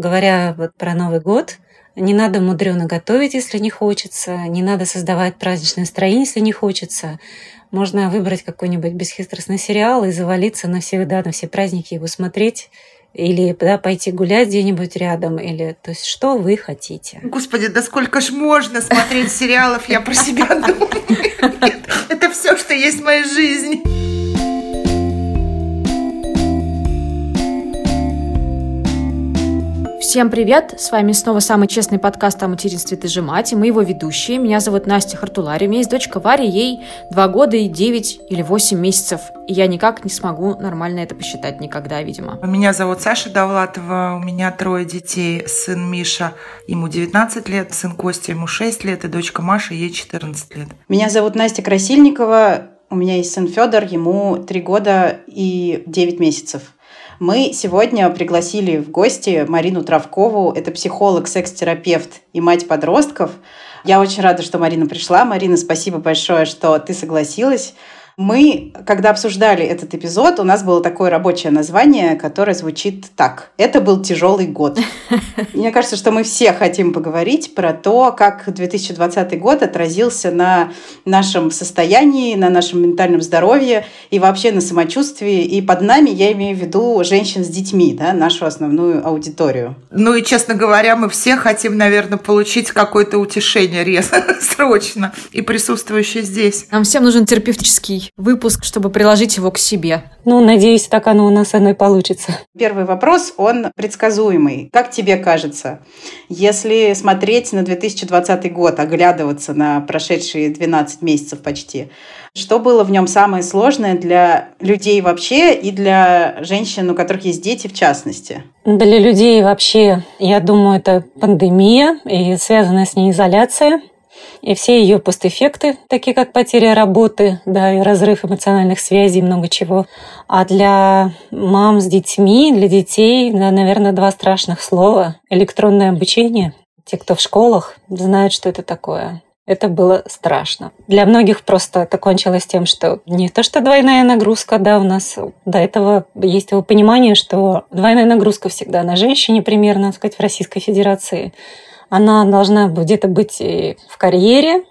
говоря вот про Новый год, не надо мудрено готовить, если не хочется, не надо создавать праздничное настроение, если не хочется. Можно выбрать какой-нибудь бесхитростный сериал и завалиться на все, да, на все праздники его смотреть или да, пойти гулять где-нибудь рядом, или то есть что вы хотите. Господи, да сколько ж можно смотреть сериалов, я про себя думаю. Это все, что есть в моей жизни. Всем привет! С вами снова самый честный подкаст о материнстве «Ты же мать» и мы его ведущие. Меня зовут Настя Хартулари, у меня есть дочка Варя, ей 2 года и 9 или 8 месяцев. И я никак не смогу нормально это посчитать никогда, видимо. Меня зовут Саша Довлатова, у меня трое детей. Сын Миша, ему 19 лет, сын Костя, ему 6 лет, и дочка Маша, ей 14 лет. Меня зовут Настя Красильникова, у меня есть сын Федор, ему 3 года и 9 месяцев. Мы сегодня пригласили в гости Марину Травкову. Это психолог, секс-терапевт и мать подростков. Я очень рада, что Марина пришла. Марина, спасибо большое, что ты согласилась. Мы, когда обсуждали этот эпизод, у нас было такое рабочее название, которое звучит так. Это был тяжелый год. Мне кажется, что мы все хотим поговорить про то, как 2020 год отразился на нашем состоянии, на нашем ментальном здоровье и вообще на самочувствии. И под нами я имею в виду женщин с детьми, да, нашу основную аудиторию. Ну и, честно говоря, мы все хотим, наверное, получить какое-то утешение резко, срочно и присутствующее здесь. Нам всем нужен терапевтический выпуск, чтобы приложить его к себе. Ну, надеюсь, так оно у нас оно и получится. Первый вопрос, он предсказуемый. Как тебе кажется, если смотреть на 2020 год, оглядываться на прошедшие 12 месяцев почти, что было в нем самое сложное для людей вообще и для женщин, у которых есть дети в частности? Для людей вообще, я думаю, это пандемия и связанная с ней изоляция и все ее постэффекты, такие как потеря работы, да, и разрыв эмоциональных связей, много чего. А для мам с детьми, для детей, да, наверное, два страшных слова. Электронное обучение. Те, кто в школах, знают, что это такое. Это было страшно. Для многих просто это кончилось тем, что не то, что двойная нагрузка, да, у нас до этого есть его понимание, что двойная нагрузка всегда на женщине примерно, так сказать, в Российской Федерации – она должна где-то быть в карьере,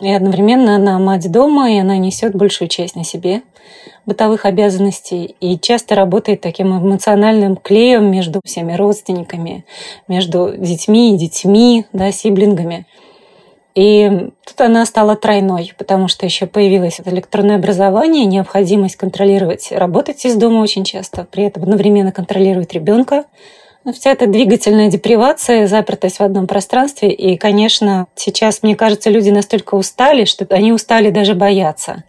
и одновременно она мать дома, и она несет большую часть на себе бытовых обязанностей и часто работает таким эмоциональным клеем между всеми родственниками, между детьми и детьми, да, сиблингами. И тут она стала тройной, потому что еще появилось электронное образование, необходимость контролировать, работать из дома очень часто, при этом одновременно контролировать ребенка, ну, вся эта двигательная депривация, запертость в одном пространстве. И, конечно, сейчас, мне кажется, люди настолько устали, что они устали даже бояться.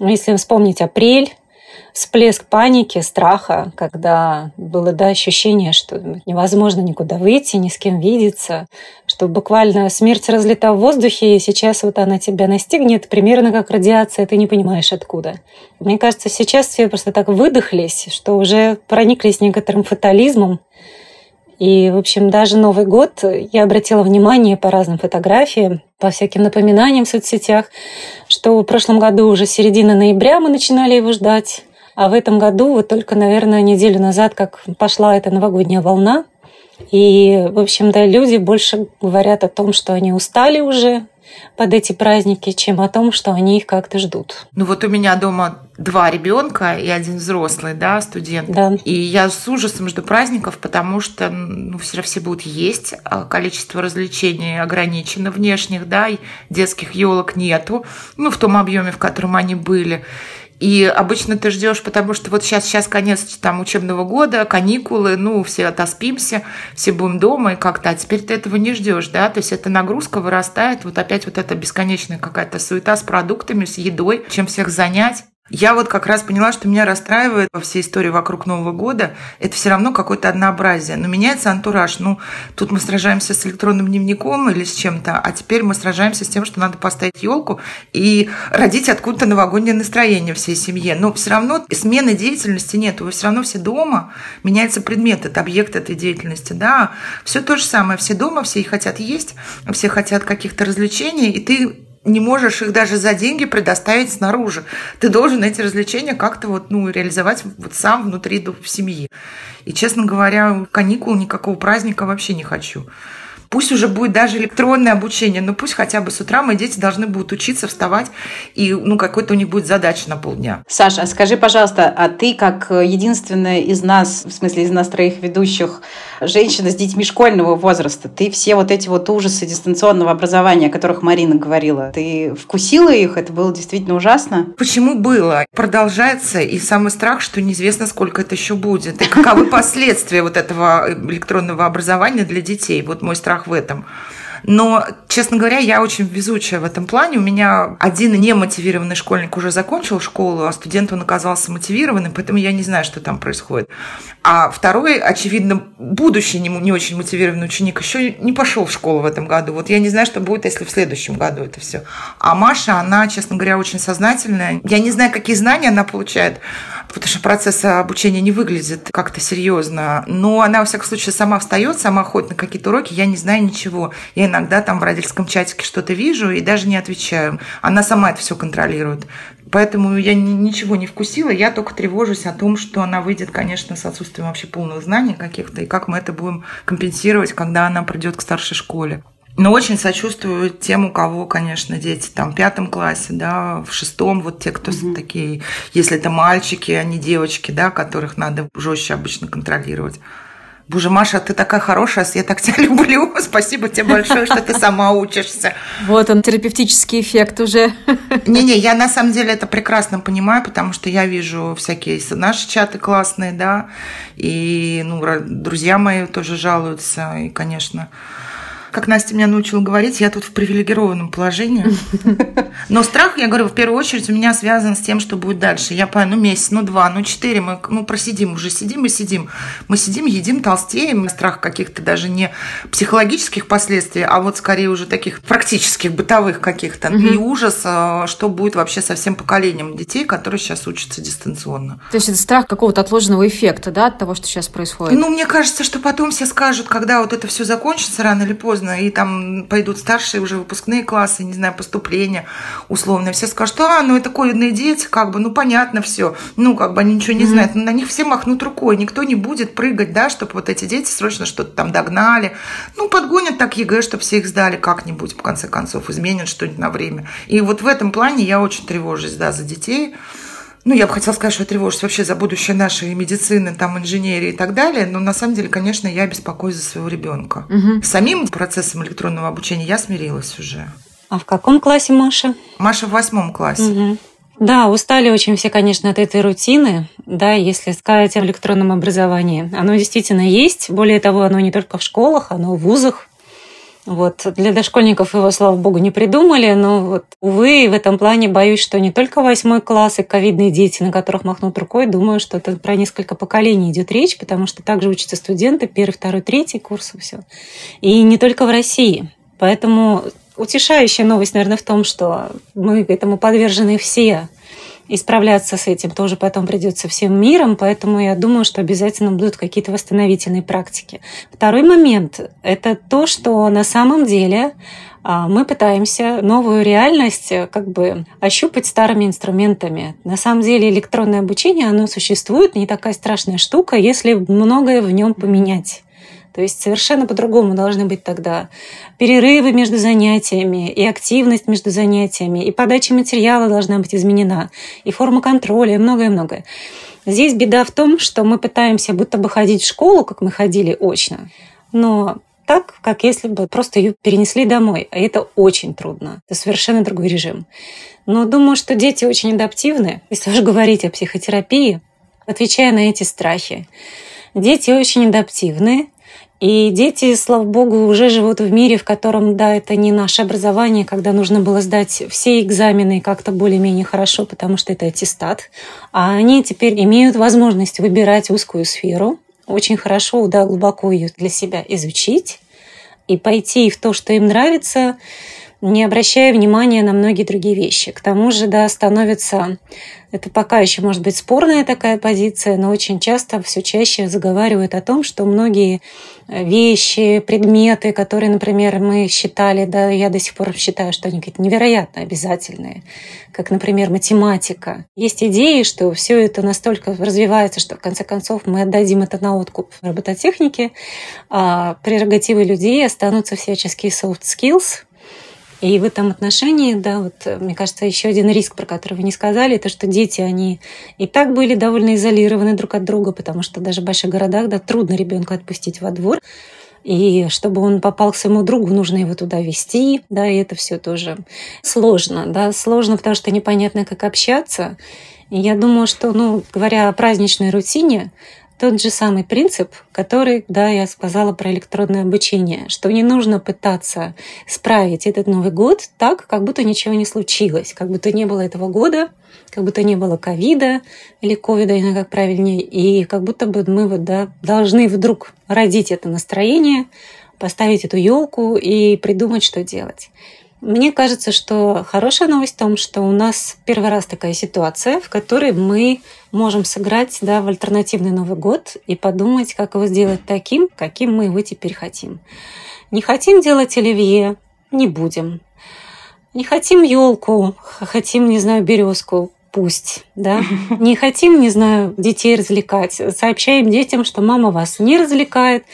Если вспомнить апрель, всплеск паники, страха, когда было да, ощущение, что невозможно никуда выйти, ни с кем видеться, что буквально смерть разлета в воздухе, и сейчас вот она тебя настигнет, примерно как радиация, ты не понимаешь откуда. Мне кажется, сейчас все просто так выдохлись, что уже прониклись некоторым фатализмом, и, в общем, даже Новый год я обратила внимание по разным фотографиям, по всяким напоминаниям в соцсетях, что в прошлом году уже середина ноября мы начинали его ждать, а в этом году вот только, наверное, неделю назад, как пошла эта новогодняя волна, и, в общем, да, люди больше говорят о том, что они устали уже под эти праздники, чем о том, что они их как-то ждут. Ну вот у меня дома два ребенка и один взрослый, да, студент. Да. И я с ужасом жду праздников, потому что ну, все, все будут есть, а количество развлечений ограничено внешних, да, и детских елок нету, ну, в том объеме, в котором они были. И обычно ты ждешь, потому что вот сейчас, сейчас конец там учебного года, каникулы, ну, все отоспимся, все будем дома и как-то, а теперь ты этого не ждешь, да, то есть эта нагрузка вырастает, вот опять вот эта бесконечная какая-то суета с продуктами, с едой, чем всех занять. Я вот как раз поняла, что меня расстраивает во всей истории вокруг Нового года. Это все равно какое-то однообразие. Но меняется антураж. Ну, тут мы сражаемся с электронным дневником или с чем-то, а теперь мы сражаемся с тем, что надо поставить елку и родить откуда-то новогоднее настроение всей семье. Но все равно смены деятельности нет. Вы все равно все дома. Меняется предмет, это объект этой деятельности. Да, все то же самое. Все дома, все хотят есть, все хотят каких-то развлечений, и ты не можешь их даже за деньги предоставить снаружи. Ты должен эти развлечения как-то вот, ну, реализовать вот сам внутри семьи. И, честно говоря, каникул никакого праздника вообще не хочу. Пусть уже будет даже электронное обучение, но пусть хотя бы с утра мои дети должны будут учиться, вставать, и ну, какой-то у них будет задача на полдня. Саша, а скажи, пожалуйста, а ты как единственная из нас, в смысле из нас троих ведущих, женщина с детьми школьного возраста, ты все вот эти вот ужасы дистанционного образования, о которых Марина говорила, ты вкусила их? Это было действительно ужасно? Почему было? Продолжается, и самый страх, что неизвестно, сколько это еще будет, и каковы последствия вот этого электронного образования для детей. Вот мой страх в этом. Но, честно говоря, я очень везучая в этом плане. У меня один немотивированный школьник уже закончил школу, а студент он оказался мотивированным, поэтому я не знаю, что там происходит. А второй, очевидно, будущий не очень мотивированный ученик еще не пошел в школу в этом году. Вот я не знаю, что будет, если в следующем году это все. А Маша, она, честно говоря, очень сознательная. Я не знаю, какие знания она получает, потому что процесс обучения не выглядит как-то серьезно. Но она, во всяком случае, сама встает, сама ходит на какие-то уроки, я не знаю ничего. Я иногда там в родительском чатике что-то вижу и даже не отвечаю. Она сама это все контролирует. Поэтому я ничего не вкусила, я только тревожусь о том, что она выйдет, конечно, с отсутствием вообще полных знаний каких-то, и как мы это будем компенсировать, когда она придет к старшей школе. Но очень сочувствую тем, у кого, конечно, дети там в пятом классе, да, в шестом, вот те, кто угу. такие, если это мальчики, а не девочки, да, которых надо жестче обычно контролировать. Боже, Маша, ты такая хорошая, я так тебя люблю. Спасибо тебе большое, что ты сама учишься. Вот он, терапевтический эффект уже. Не-не, я на самом деле это прекрасно понимаю, потому что я вижу всякие наши чаты классные, да, и ну, друзья мои тоже жалуются, и, конечно, как Настя меня научила говорить, я тут в привилегированном положении. Но страх, я говорю, в первую очередь у меня связан с тем, что будет дальше. Я понимаю, ну месяц, ну два, ну четыре, мы ну, просидим, уже сидим и сидим. Мы сидим, едим, толстеем. Страх каких-то даже не психологических последствий, а вот скорее уже таких практических, бытовых каких-то. Угу. И ужас, а, что будет вообще со всем поколением детей, которые сейчас учатся дистанционно. То есть это страх какого-то отложенного эффекта, да, от того, что сейчас происходит? Ну, мне кажется, что потом все скажут, когда вот это все закончится рано или поздно, поздно, и там пойдут старшие уже выпускные классы, не знаю, поступления условно. Все скажут, а, ну это ковидные дети, как бы, ну понятно все. Ну, как бы они ничего не знают. Но на них все махнут рукой. Никто не будет прыгать, да, чтобы вот эти дети срочно что-то там догнали. Ну, подгонят так ЕГЭ, чтобы все их сдали как-нибудь, в конце концов, изменят что-нибудь на время. И вот в этом плане я очень тревожусь, да, за детей. Ну, я бы хотела сказать, что я тревожусь вообще за будущее нашей медицины, там, инженерии и так далее, но на самом деле, конечно, я беспокоюсь за своего ребенка. Угу. С самим процессом электронного обучения я смирилась уже. А в каком классе Маша? Маша в восьмом классе. Угу. Да, устали очень все, конечно, от этой рутины, да, если сказать о электронном образовании. Оно действительно есть, более того, оно не только в школах, оно в вузах, вот. Для дошкольников его, слава богу, не придумали, но вот, увы, в этом плане боюсь, что не только восьмой класс и ковидные дети, на которых махнут рукой, думаю, что это про несколько поколений идет речь, потому что также учатся студенты, первый, второй, третий курс, и все. И не только в России. Поэтому утешающая новость, наверное, в том, что мы этому подвержены все и справляться с этим тоже потом придется всем миром, поэтому я думаю, что обязательно будут какие-то восстановительные практики. Второй момент – это то, что на самом деле а, мы пытаемся новую реальность э, как бы ощупать старыми инструментами. На самом деле электронное обучение, оно существует, не такая страшная штука, если многое в нем поменять. То есть совершенно по-другому должны быть тогда перерывы между занятиями, и активность между занятиями, и подача материала должна быть изменена, и форма контроля, и многое-многое. Здесь беда в том, что мы пытаемся будто бы ходить в школу, как мы ходили очно, но так, как если бы просто ее перенесли домой. А это очень трудно. Это совершенно другой режим. Но думаю, что дети очень адаптивны. Если уж говорить о психотерапии, отвечая на эти страхи. Дети очень адаптивны, и дети, слава богу, уже живут в мире, в котором, да, это не наше образование, когда нужно было сдать все экзамены как-то более-менее хорошо, потому что это аттестат. А они теперь имеют возможность выбирать узкую сферу, очень хорошо, да, глубоко ее для себя изучить и пойти в то, что им нравится, не обращая внимания на многие другие вещи. К тому же, да, становится, это пока еще может быть спорная такая позиция, но очень часто, все чаще заговаривают о том, что многие э, вещи, предметы, которые, например, мы считали, да, я до сих пор считаю, что они какие-то невероятно обязательные, как, например, математика. Есть идеи, что все это настолько развивается, что в конце концов мы отдадим это на откуп робототехнике, а прерогативы людей останутся всяческие soft skills, и в этом отношении, да, вот, мне кажется, еще один риск, про который вы не сказали, это что дети, они и так были довольно изолированы друг от друга, потому что даже в больших городах, да, трудно ребенка отпустить во двор. И чтобы он попал к своему другу, нужно его туда вести, да, и это все тоже сложно, да, сложно, потому что непонятно, как общаться. И я думаю, что, ну, говоря о праздничной рутине, тот же самый принцип, который, да, я сказала про электронное обучение, что не нужно пытаться справить этот Новый год так, как будто ничего не случилось, как будто не было этого года, как будто не было ковида или ковида, как правильнее, и как будто бы мы вот, да, должны вдруг родить это настроение, поставить эту елку и придумать, что делать. Мне кажется, что хорошая новость в том, что у нас первый раз такая ситуация, в которой мы можем сыграть да, в альтернативный Новый год и подумать, как его сделать таким, каким мы его теперь хотим. Не хотим делать оливье, не будем. Не хотим елку, хотим, не знаю, березку, пусть, да. Не хотим, не знаю, детей развлекать. Сообщаем детям, что мама вас не развлекает,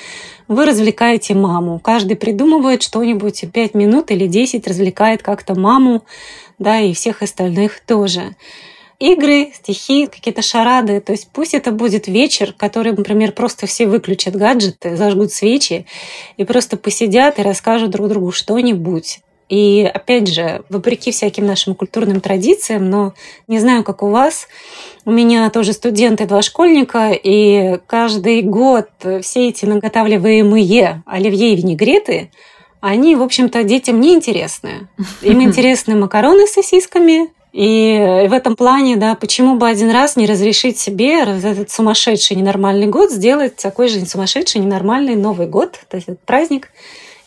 вы развлекаете маму. Каждый придумывает что-нибудь, пять минут или десять развлекает как-то маму, да, и всех остальных тоже. Игры, стихи, какие-то шарады. То есть пусть это будет вечер, который, например, просто все выключат гаджеты, зажгут свечи и просто посидят и расскажут друг другу что-нибудь. И опять же, вопреки всяким нашим культурным традициям, но не знаю, как у вас, у меня тоже студенты, два школьника, и каждый год все эти наготавливаемые оливье и винегреты, они, в общем-то, детям не интересны. Им интересны макароны с сосисками, и в этом плане, да, почему бы один раз не разрешить себе этот сумасшедший ненормальный год сделать такой же сумасшедший ненормальный Новый год, то есть этот праздник,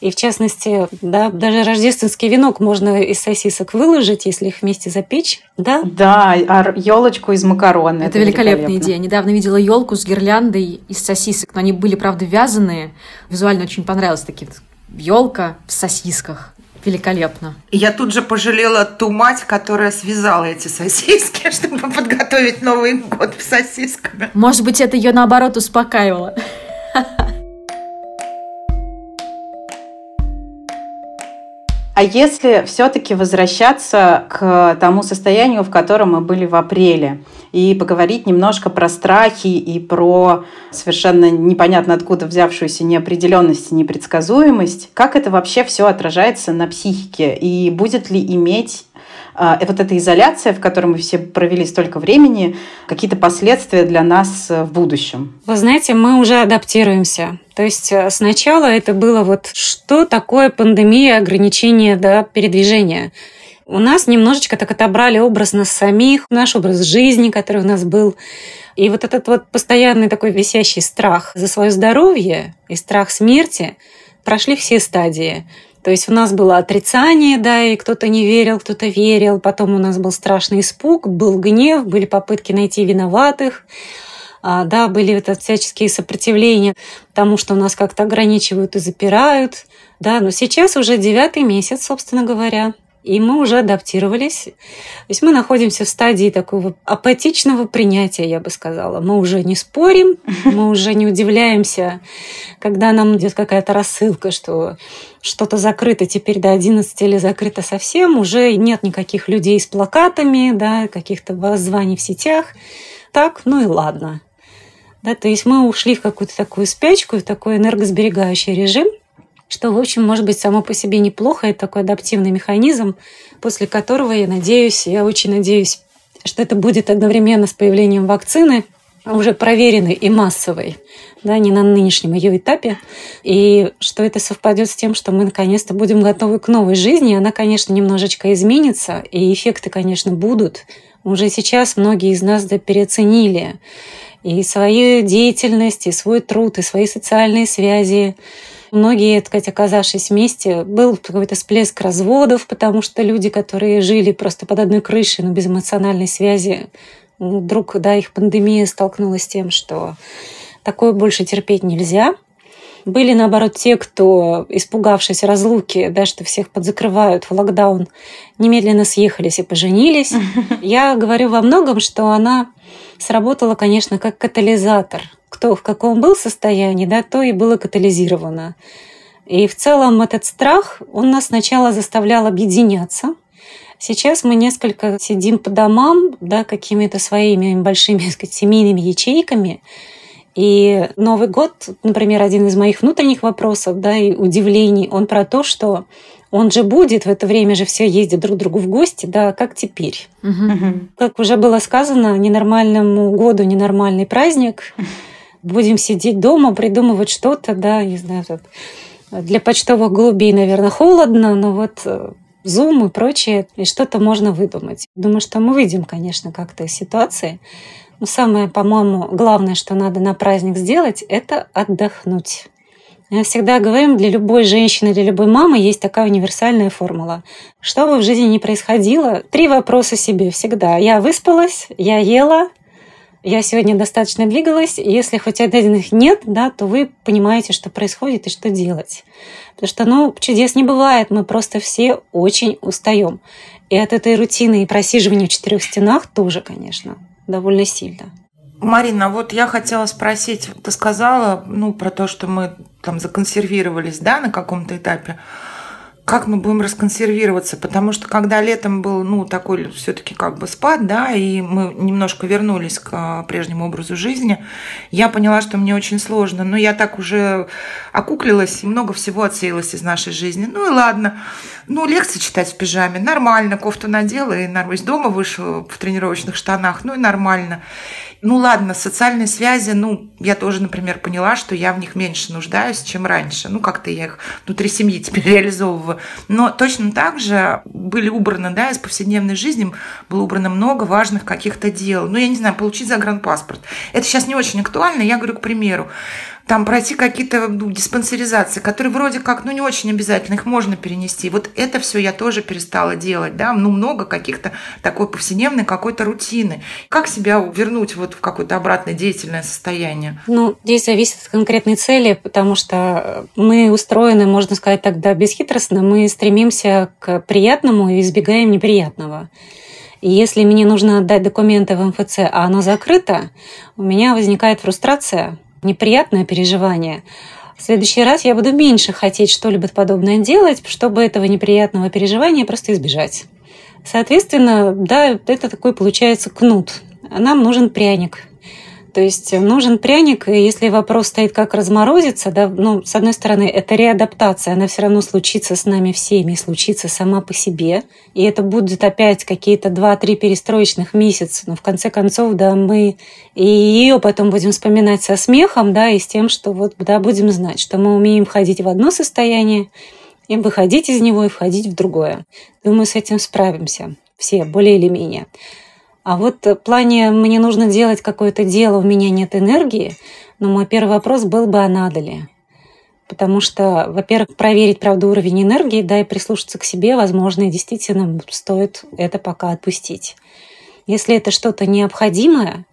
и в частности, да, даже рождественский венок можно из сосисок выложить, если их вместе запечь. Да, да а елочку из макарон. Это, это великолепная идея. Недавно видела елку с гирляндой из сосисок, но они были, правда, вязаные. Визуально очень понравилось такие елка в сосисках. Великолепно. И я тут же пожалела ту мать, которая связала эти сосиски, чтобы подготовить Новый год с сосисками. Может быть, это ее наоборот успокаивало. А если все-таки возвращаться к тому состоянию, в котором мы были в апреле, и поговорить немножко про страхи и про совершенно непонятно откуда взявшуюся неопределенность и непредсказуемость, как это вообще все отражается на психике? И будет ли иметь вот эта изоляция, в которой мы все провели столько времени, какие-то последствия для нас э, в будущем? Вы знаете, мы уже адаптируемся. То есть э, сначала это было вот что такое пандемия, ограничение да, передвижения. У нас немножечко так отобрали образ нас самих, наш образ жизни, который у нас был. И вот этот вот постоянный такой висящий страх за свое здоровье и страх смерти прошли все стадии. То есть у нас было отрицание, да, и кто-то не верил, кто-то верил. Потом у нас был страшный испуг, был гнев, были попытки найти виноватых. А, да, были это всяческие сопротивления тому, что нас как-то ограничивают и запирают. Да, но сейчас уже девятый месяц, собственно говоря. И мы уже адаптировались. То есть мы находимся в стадии такого апатичного принятия, я бы сказала. Мы уже не спорим, мы уже не удивляемся, когда нам идет какая-то рассылка, что что-то закрыто теперь до 11 или закрыто совсем. Уже нет никаких людей с плакатами, да, каких-то воззваний в сетях. Так, ну и ладно. Да, то есть мы ушли в какую-то такую спячку, в такой энергосберегающий режим – что, в общем, может быть само по себе неплохо. Это такой адаптивный механизм, после которого, я надеюсь, я очень надеюсь, что это будет одновременно с появлением вакцины, уже проверенной и массовой, да, не на нынешнем ее этапе, и что это совпадет с тем, что мы наконец-то будем готовы к новой жизни. Она, конечно, немножечко изменится, и эффекты, конечно, будут. Уже сейчас многие из нас да, переоценили и свою деятельность, и свой труд, и свои социальные связи, Многие, так сказать, оказавшись вместе, был какой-то всплеск разводов, потому что люди, которые жили просто под одной крышей, но без эмоциональной связи, вдруг, да, их пандемия столкнулась с тем, что такое больше терпеть нельзя. Были, наоборот, те, кто, испугавшись разлуки, да, что всех подзакрывают в локдаун, немедленно съехались и поженились. Я говорю во многом, что она сработала, конечно, как катализатор. Кто в каком был состоянии, да, то и было катализировано. И в целом этот страх, он нас сначала заставлял объединяться. Сейчас мы несколько сидим по домам, да, какими-то своими большими, так сказать, семейными ячейками, и Новый год, например, один из моих внутренних вопросов, да, и удивлений, он про то, что он же будет, в это время же все ездят друг к другу в гости, да, как теперь. Угу. Как уже было сказано, ненормальному году ненормальный праздник. Будем сидеть дома, придумывать что-то, да, не знаю, для почтовых голубей, наверное, холодно, но вот Zoom и прочее, и что-то можно выдумать. Думаю, что мы выйдем, конечно, как-то из ситуации. Но самое, по-моему, главное, что надо на праздник сделать, это отдохнуть. Я всегда говорю, для любой женщины, для любой мамы есть такая универсальная формула. Что бы в жизни ни происходило, три вопроса себе всегда. Я выспалась, я ела, я сегодня достаточно двигалась. Если хоть один их нет, да, то вы понимаете, что происходит и что делать. Потому что, ну, чудес не бывает, мы просто все очень устаем. И от этой рутины и просиживания в четырех стенах тоже, конечно довольно сильно. Марина, вот я хотела спросить, ты сказала, ну, про то, что мы там законсервировались, да, на каком-то этапе. Как мы будем расконсервироваться, потому что когда летом был, ну, такой все-таки как бы спад, да, и мы немножко вернулись к а, прежнему образу жизни, я поняла, что мне очень сложно, но я так уже окуклилась, много всего отсеялось из нашей жизни. Ну и ладно, ну, лекции читать в пижаме, нормально, кофту надела и из дома вышла в тренировочных штанах, ну и нормально. Ну ладно, социальные связи, ну, я тоже, например, поняла, что я в них меньше нуждаюсь, чем раньше. Ну, как-то я их внутри семьи теперь реализовываю. Но точно так же были убраны, да, из повседневной жизни было убрано много важных каких-то дел. Ну, я не знаю, получить загранпаспорт. Это сейчас не очень актуально, я говорю, к примеру там пройти какие-то ну, диспансеризации, которые вроде как, ну, не очень обязательно, их можно перенести. Вот это все я тоже перестала делать, да, ну, много каких-то такой повседневной какой-то рутины. Как себя вернуть вот в какое-то обратное деятельное состояние? Ну, здесь зависит от конкретной цели, потому что мы устроены, можно сказать тогда, бесхитростно, мы стремимся к приятному и избегаем неприятного. Если мне нужно отдать документы в МФЦ, а оно закрыто, у меня возникает фрустрация, неприятное переживание, в следующий раз я буду меньше хотеть что-либо подобное делать, чтобы этого неприятного переживания просто избежать. Соответственно, да, это такой получается кнут. Нам нужен пряник. То есть нужен пряник, и если вопрос стоит, как разморозиться, да, ну, с одной стороны, это реадаптация, она все равно случится с нами всеми, случится сама по себе. И это будет опять какие-то 2-3 перестроечных месяца. Но в конце концов, да, мы и ее потом будем вспоминать со смехом, да, и с тем, что вот, да, будем знать, что мы умеем входить в одно состояние, и выходить из него и входить в другое. Думаю, с этим справимся все, более или менее. А вот в плане «мне нужно делать какое-то дело, у меня нет энергии», но мой первый вопрос был бы, а надо ли? Потому что, во-первых, проверить, правда, уровень энергии, да, и прислушаться к себе, возможно, действительно стоит это пока отпустить. Если это что-то необходимое,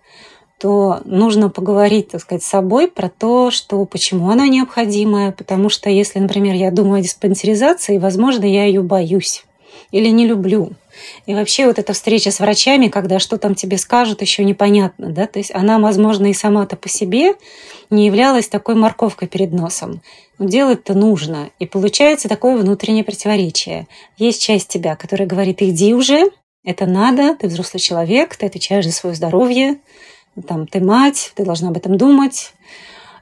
то нужно поговорить, так сказать, с собой про то, что почему она необходимая, потому что если, например, я думаю о диспансеризации, возможно, я ее боюсь или не люблю. И вообще вот эта встреча с врачами, когда что там тебе скажут, еще непонятно, да, то есть она, возможно, и сама-то по себе не являлась такой морковкой перед носом. Но делать-то нужно. И получается такое внутреннее противоречие. Есть часть тебя, которая говорит, иди уже, это надо, ты взрослый человек, ты отвечаешь за свое здоровье, там, ты мать, ты должна об этом думать.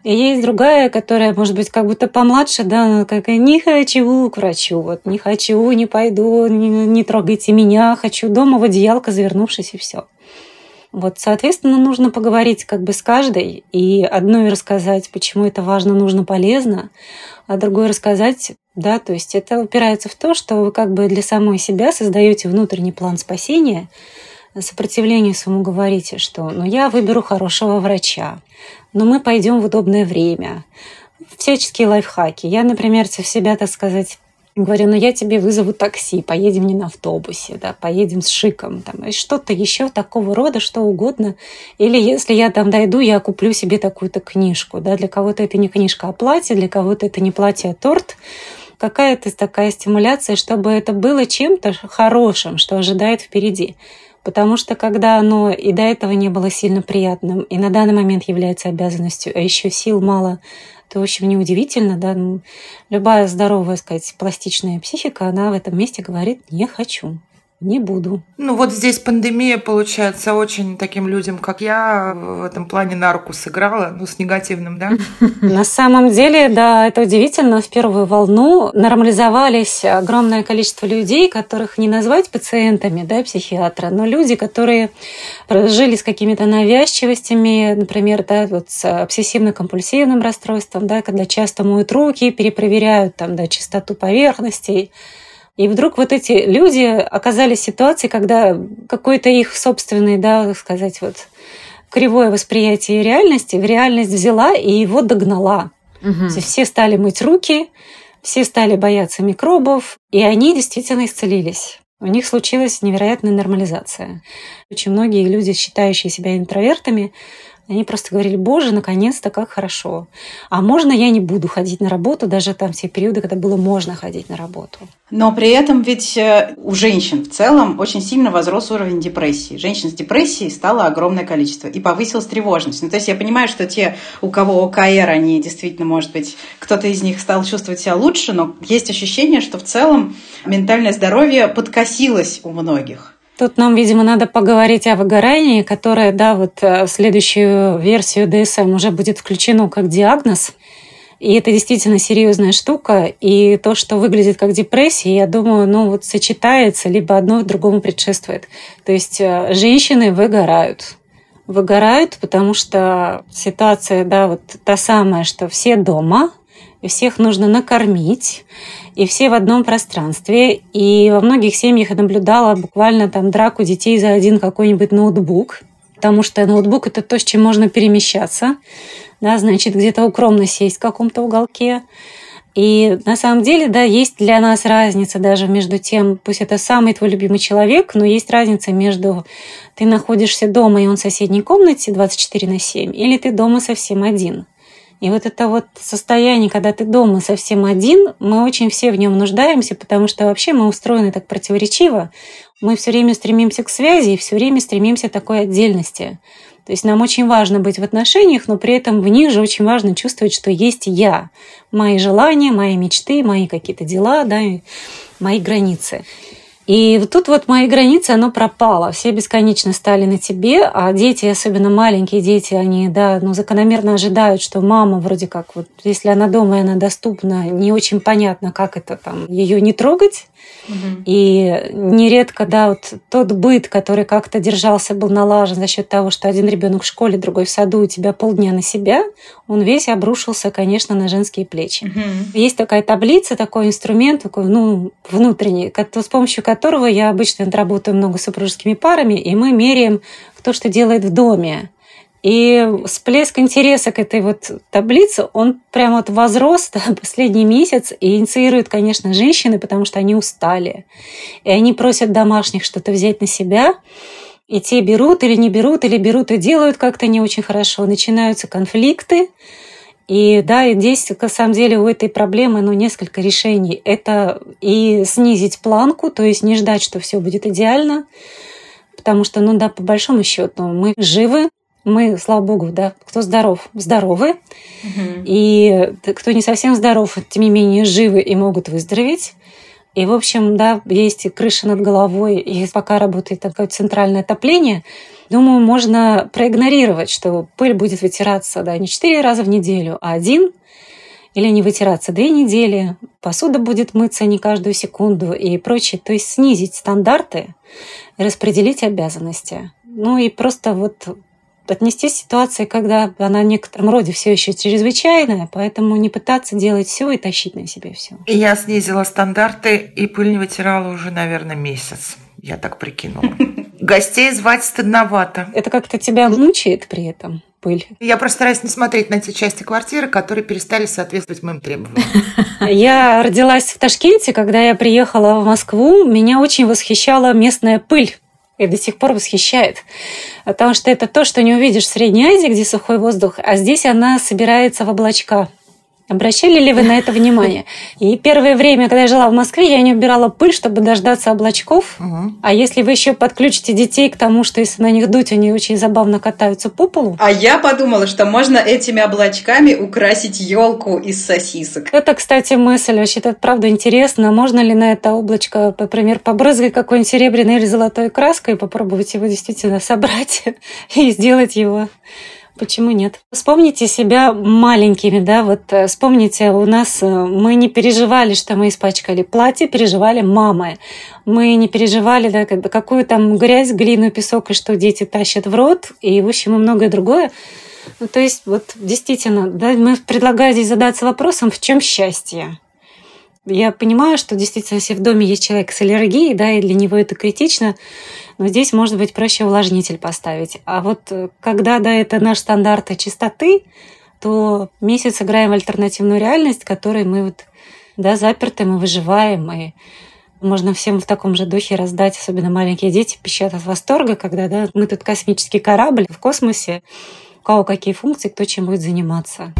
И есть другая, которая, может быть, как будто помладше, да, как не хочу к врачу, вот не хочу, не пойду, не, не трогайте меня, хочу дома в одеялко завернувшись и все. Вот, соответственно, нужно поговорить как бы с каждой, и одной рассказать, почему это важно, нужно, полезно, а другой рассказать, да, то есть это упирается в то, что вы как бы для самой себя создаете внутренний план спасения, сопротивлению своему говорите, что ну, я выберу хорошего врача, но мы пойдем в удобное время. всяческие лайфхаки. Я, например, в себя, так сказать, Говорю, ну я тебе вызову такси, поедем не на автобусе, да, поедем с шиком, там, и что-то еще такого рода, что угодно. Или если я там дойду, я куплю себе такую-то книжку, да, для кого-то это не книжка, а платье, для кого-то это не платье, а торт. Какая-то такая стимуляция, чтобы это было чем-то хорошим, что ожидает впереди. Потому что когда оно и до этого не было сильно приятным, и на данный момент является обязанностью, а еще сил мало то, в общем, неудивительно, да, любая здоровая, сказать, пластичная психика, она в этом месте говорит «не хочу» не буду. Ну вот здесь пандемия, получается, очень таким людям, как я, в этом плане на руку сыграла, ну с негативным, да? На самом деле, да, это удивительно. В первую волну нормализовались огромное количество людей, которых не назвать пациентами, да, психиатра, но люди, которые жили с какими-то навязчивостями, например, да, вот с обсессивно-компульсивным расстройством, да, когда часто моют руки, перепроверяют там, да, чистоту поверхностей, и вдруг вот эти люди оказались в ситуации, когда какой-то их собственный, да, сказать, вот кривое восприятие реальности в реальность взяла и его догнала. Угу. Все стали мыть руки, все стали бояться микробов, и они действительно исцелились. У них случилась невероятная нормализация. Очень многие люди, считающие себя интровертами, они просто говорили, боже, наконец-то, как хорошо. А можно я не буду ходить на работу, даже там все периоды, когда было можно ходить на работу. Но при этом ведь э, у женщин в целом очень сильно возрос уровень депрессии. Женщин с депрессией стало огромное количество. И повысилась тревожность. Ну, то есть я понимаю, что те, у кого ОКР, они действительно, может быть, кто-то из них стал чувствовать себя лучше, но есть ощущение, что в целом ментальное здоровье подкосилось у многих. Тут нам, видимо, надо поговорить о выгорании, которое, да, вот э, в следующую версию ДСМ уже будет включено как диагноз. И это действительно серьезная штука. И то, что выглядит как депрессия, я думаю, ну вот сочетается, либо одно другому предшествует. То есть э, женщины выгорают. Выгорают, потому что ситуация, да, вот та самая, что все дома, и всех нужно накормить, и все в одном пространстве. И во многих семьях я наблюдала буквально там драку детей за один какой-нибудь ноутбук, потому что ноутбук – это то, с чем можно перемещаться, да, значит, где-то укромно сесть в каком-то уголке. И на самом деле, да, есть для нас разница даже между тем, пусть это самый твой любимый человек, но есть разница между ты находишься дома, и он в соседней комнате 24 на 7, или ты дома совсем один – и вот это вот состояние, когда ты дома совсем один, мы очень все в нем нуждаемся, потому что вообще мы устроены так противоречиво. Мы все время стремимся к связи и все время стремимся к такой отдельности. То есть нам очень важно быть в отношениях, но при этом в них же очень важно чувствовать, что есть я, мои желания, мои мечты, мои какие-то дела, да, мои границы. И тут вот мои границы, оно пропало. Все бесконечно стали на тебе, а дети, особенно маленькие дети, они, да, ну, закономерно ожидают, что мама вроде как вот, если она дома и она доступна, не очень понятно, как это там, ее не трогать. Угу. И нередко, да, вот тот быт, который как-то держался, был налажен за счет того, что один ребенок в школе, другой в саду, у тебя полдня на себя, он весь обрушился, конечно, на женские плечи. Угу. Есть такая таблица, такой инструмент, такой, ну, внутренний, с помощью которого я обычно работаю много с супружескими парами, и мы меряем, кто что делает в доме. И всплеск интереса к этой вот таблице, он прям вот возрос последний месяц и инициирует, конечно, женщины, потому что они устали. И они просят домашних что-то взять на себя. И те берут или не берут, или берут и делают как-то не очень хорошо. Начинаются конфликты. И да, и здесь, на самом деле, у этой проблемы ну, несколько решений. Это и снизить планку, то есть не ждать, что все будет идеально, потому что, ну да, по большому счету, мы живы, мы, слава богу, да, кто здоров, здоровы, угу. и кто не совсем здоров, тем не менее живы и могут выздороветь. И, в общем, да, есть крыша над головой, и пока работает такое центральное отопление, думаю, можно проигнорировать, что пыль будет вытираться, да, не четыре раза в неделю, а один, или не вытираться две недели, посуда будет мыться не каждую секунду и прочее. То есть снизить стандарты, распределить обязанности. Ну и просто вот отнести ситуации, когда она в некотором роде все еще чрезвычайная, поэтому не пытаться делать все и тащить на себе все. Я снизила стандарты и пыль не вытирала уже, наверное, месяц. Я так прикинула. Гостей звать стыдновато. Это как-то тебя мучает при этом? пыль. Я просто стараюсь не смотреть на те части квартиры, которые перестали соответствовать моим требованиям. Я родилась в Ташкенте, когда я приехала в Москву, меня очень восхищала местная пыль и до сих пор восхищает. Потому что это то, что не увидишь в Средней Азии, где сухой воздух, а здесь она собирается в облачка. Обращали ли вы на это внимание? И первое время, когда я жила в Москве, я не убирала пыль, чтобы дождаться облачков. Угу. А если вы еще подключите детей к тому, что если на них дуть, они очень забавно катаются по полу. А я подумала, что можно этими облачками украсить елку из сосисок. Это, кстати, мысль. Вообще, это правда интересно. Можно ли на это облачко, например, побрызгать какой-нибудь серебряной или золотой краской и попробовать его действительно собрать и сделать его Почему нет? Вспомните себя маленькими, да, вот э, вспомните, у нас э, мы не переживали, что мы испачкали платье, переживали мамы. Мы не переживали, да, какую там грязь, глину, песок и что дети тащат в рот, и, в общем, и многое другое. Ну, то есть, вот действительно, да, мы предлагаю здесь задаться вопросом, в чем счастье? Я понимаю, что действительно, если в доме есть человек с аллергией, да, и для него это критично, но здесь, может быть, проще увлажнитель поставить. А вот э, когда, да, это наш стандарт чистоты, то месяц играем в альтернативную реальность, которой мы вот, да, заперты, мы выживаем, и можно всем в таком же духе раздать, особенно маленькие дети пищат от восторга, когда да, мы тут космический корабль в космосе, у кого какие функции, кто чем будет заниматься.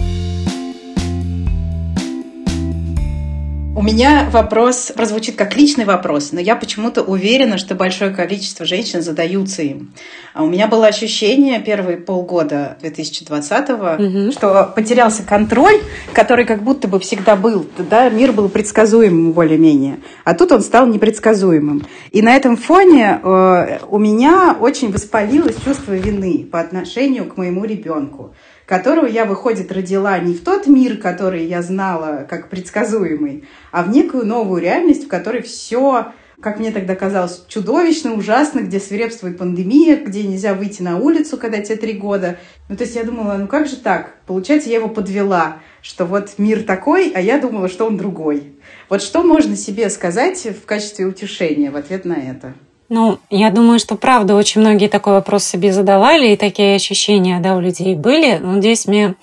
У меня вопрос прозвучит как личный вопрос, но я почему-то уверена, что большое количество женщин задаются им. А у меня было ощущение первые полгода 2020-го, угу. что потерялся контроль, который как будто бы всегда был. Да, мир был предсказуемым более-менее, а тут он стал непредсказуемым. И на этом фоне э, у меня очень воспалилось чувство вины по отношению к моему ребенку которого я, выходит, родила не в тот мир, который я знала как предсказуемый, а в некую новую реальность, в которой все как мне тогда казалось, чудовищно, ужасно, где свирепствует пандемия, где нельзя выйти на улицу, когда тебе три года. Ну, то есть я думала, ну как же так? Получается, я его подвела, что вот мир такой, а я думала, что он другой. Вот что можно себе сказать в качестве утешения в ответ на это? Ну, я думаю, что правда очень многие такой вопрос себе задавали, и такие ощущения да, у людей были. Но здесь мне,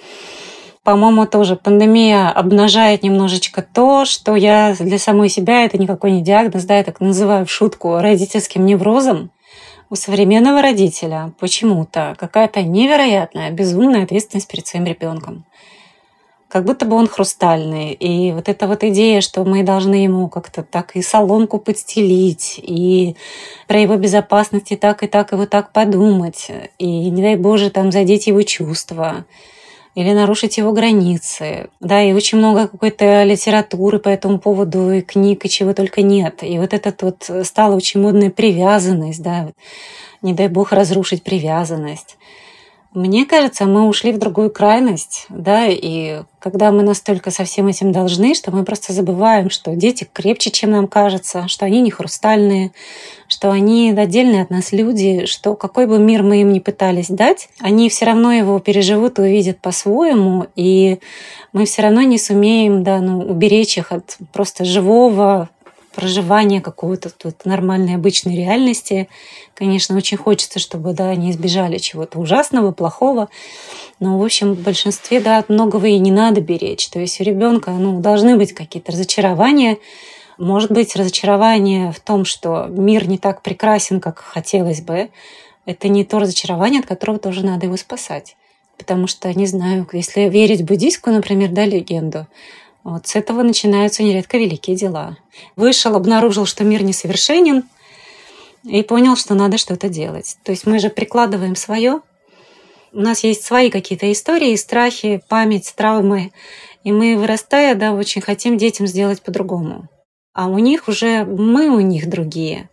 по-моему, тоже пандемия обнажает немножечко то, что я для самой себя, это никакой не диагноз, да, я так называю в шутку родительским неврозом. У современного родителя почему-то какая-то невероятная, безумная ответственность перед своим ребенком как будто бы он хрустальный. И вот эта вот идея, что мы должны ему как-то так и соломку подстелить, и про его безопасность и так, и так, и вот так подумать, и, не дай Боже, там задеть его чувства или нарушить его границы. Да, и очень много какой-то литературы по этому поводу, и книг, и чего только нет. И вот этот вот стала очень модная привязанность, да, не дай бог разрушить привязанность. Мне кажется, мы ушли в другую крайность, да, и когда мы настолько со всем этим должны, что мы просто забываем, что дети крепче, чем нам кажется, что они не хрустальные, что они отдельные от нас люди, что какой бы мир мы им ни пытались дать, они все равно его переживут и увидят по-своему, и мы все равно не сумеем да, ну, уберечь их от просто живого, проживания какого-то тут нормальной обычной реальности. Конечно, очень хочется, чтобы да, они избежали чего-то ужасного, плохого. Но, в общем, в большинстве да, от многого и не надо беречь. То есть у ребенка ну, должны быть какие-то разочарования. Может быть, разочарование в том, что мир не так прекрасен, как хотелось бы. Это не то разочарование, от которого тоже надо его спасать. Потому что, не знаю, если верить буддийскую, например, да, легенду, вот с этого начинаются нередко великие дела. Вышел, обнаружил, что мир несовершенен, и понял, что надо что-то делать. То есть мы же прикладываем свое. У нас есть свои какие-то истории, страхи, память, травмы. И мы, вырастая, да, очень хотим детям сделать по-другому. А у них уже мы у них другие.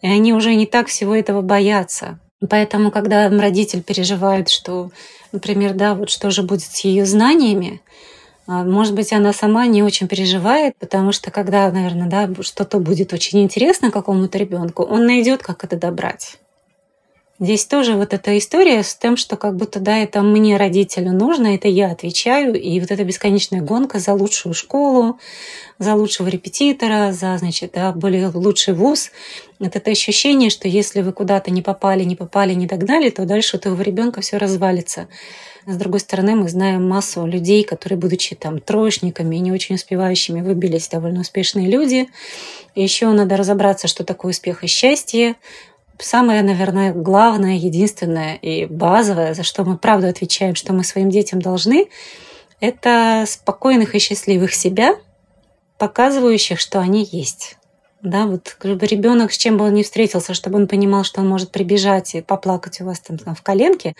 И они уже не так всего этого боятся. Поэтому, когда родитель переживает, что, например, да, вот что же будет с ее знаниями, может быть, она сама не очень переживает, потому что когда, наверное, да, что-то будет очень интересно какому-то ребенку, он найдет, как это добрать. Здесь тоже вот эта история с тем, что как будто, да, это мне, родителю, нужно, это я отвечаю, и вот эта бесконечная гонка за лучшую школу, за лучшего репетитора, за, значит, да, более лучший вуз. Вот это ощущение, что если вы куда-то не попали, не попали, не догнали, то дальше у твоего ребенка все развалится. С другой стороны, мы знаем массу людей, которые, будучи там троечниками и не очень успевающими, выбились довольно успешные люди. Еще надо разобраться, что такое успех и счастье. Самое, наверное, главное, единственное и базовое, за что мы правда отвечаем, что мы своим детям должны, это спокойных и счастливых себя, показывающих, что они есть. Да, вот ребенок, с чем бы он ни встретился, чтобы он понимал, что он может прибежать и поплакать у вас там, там в коленке,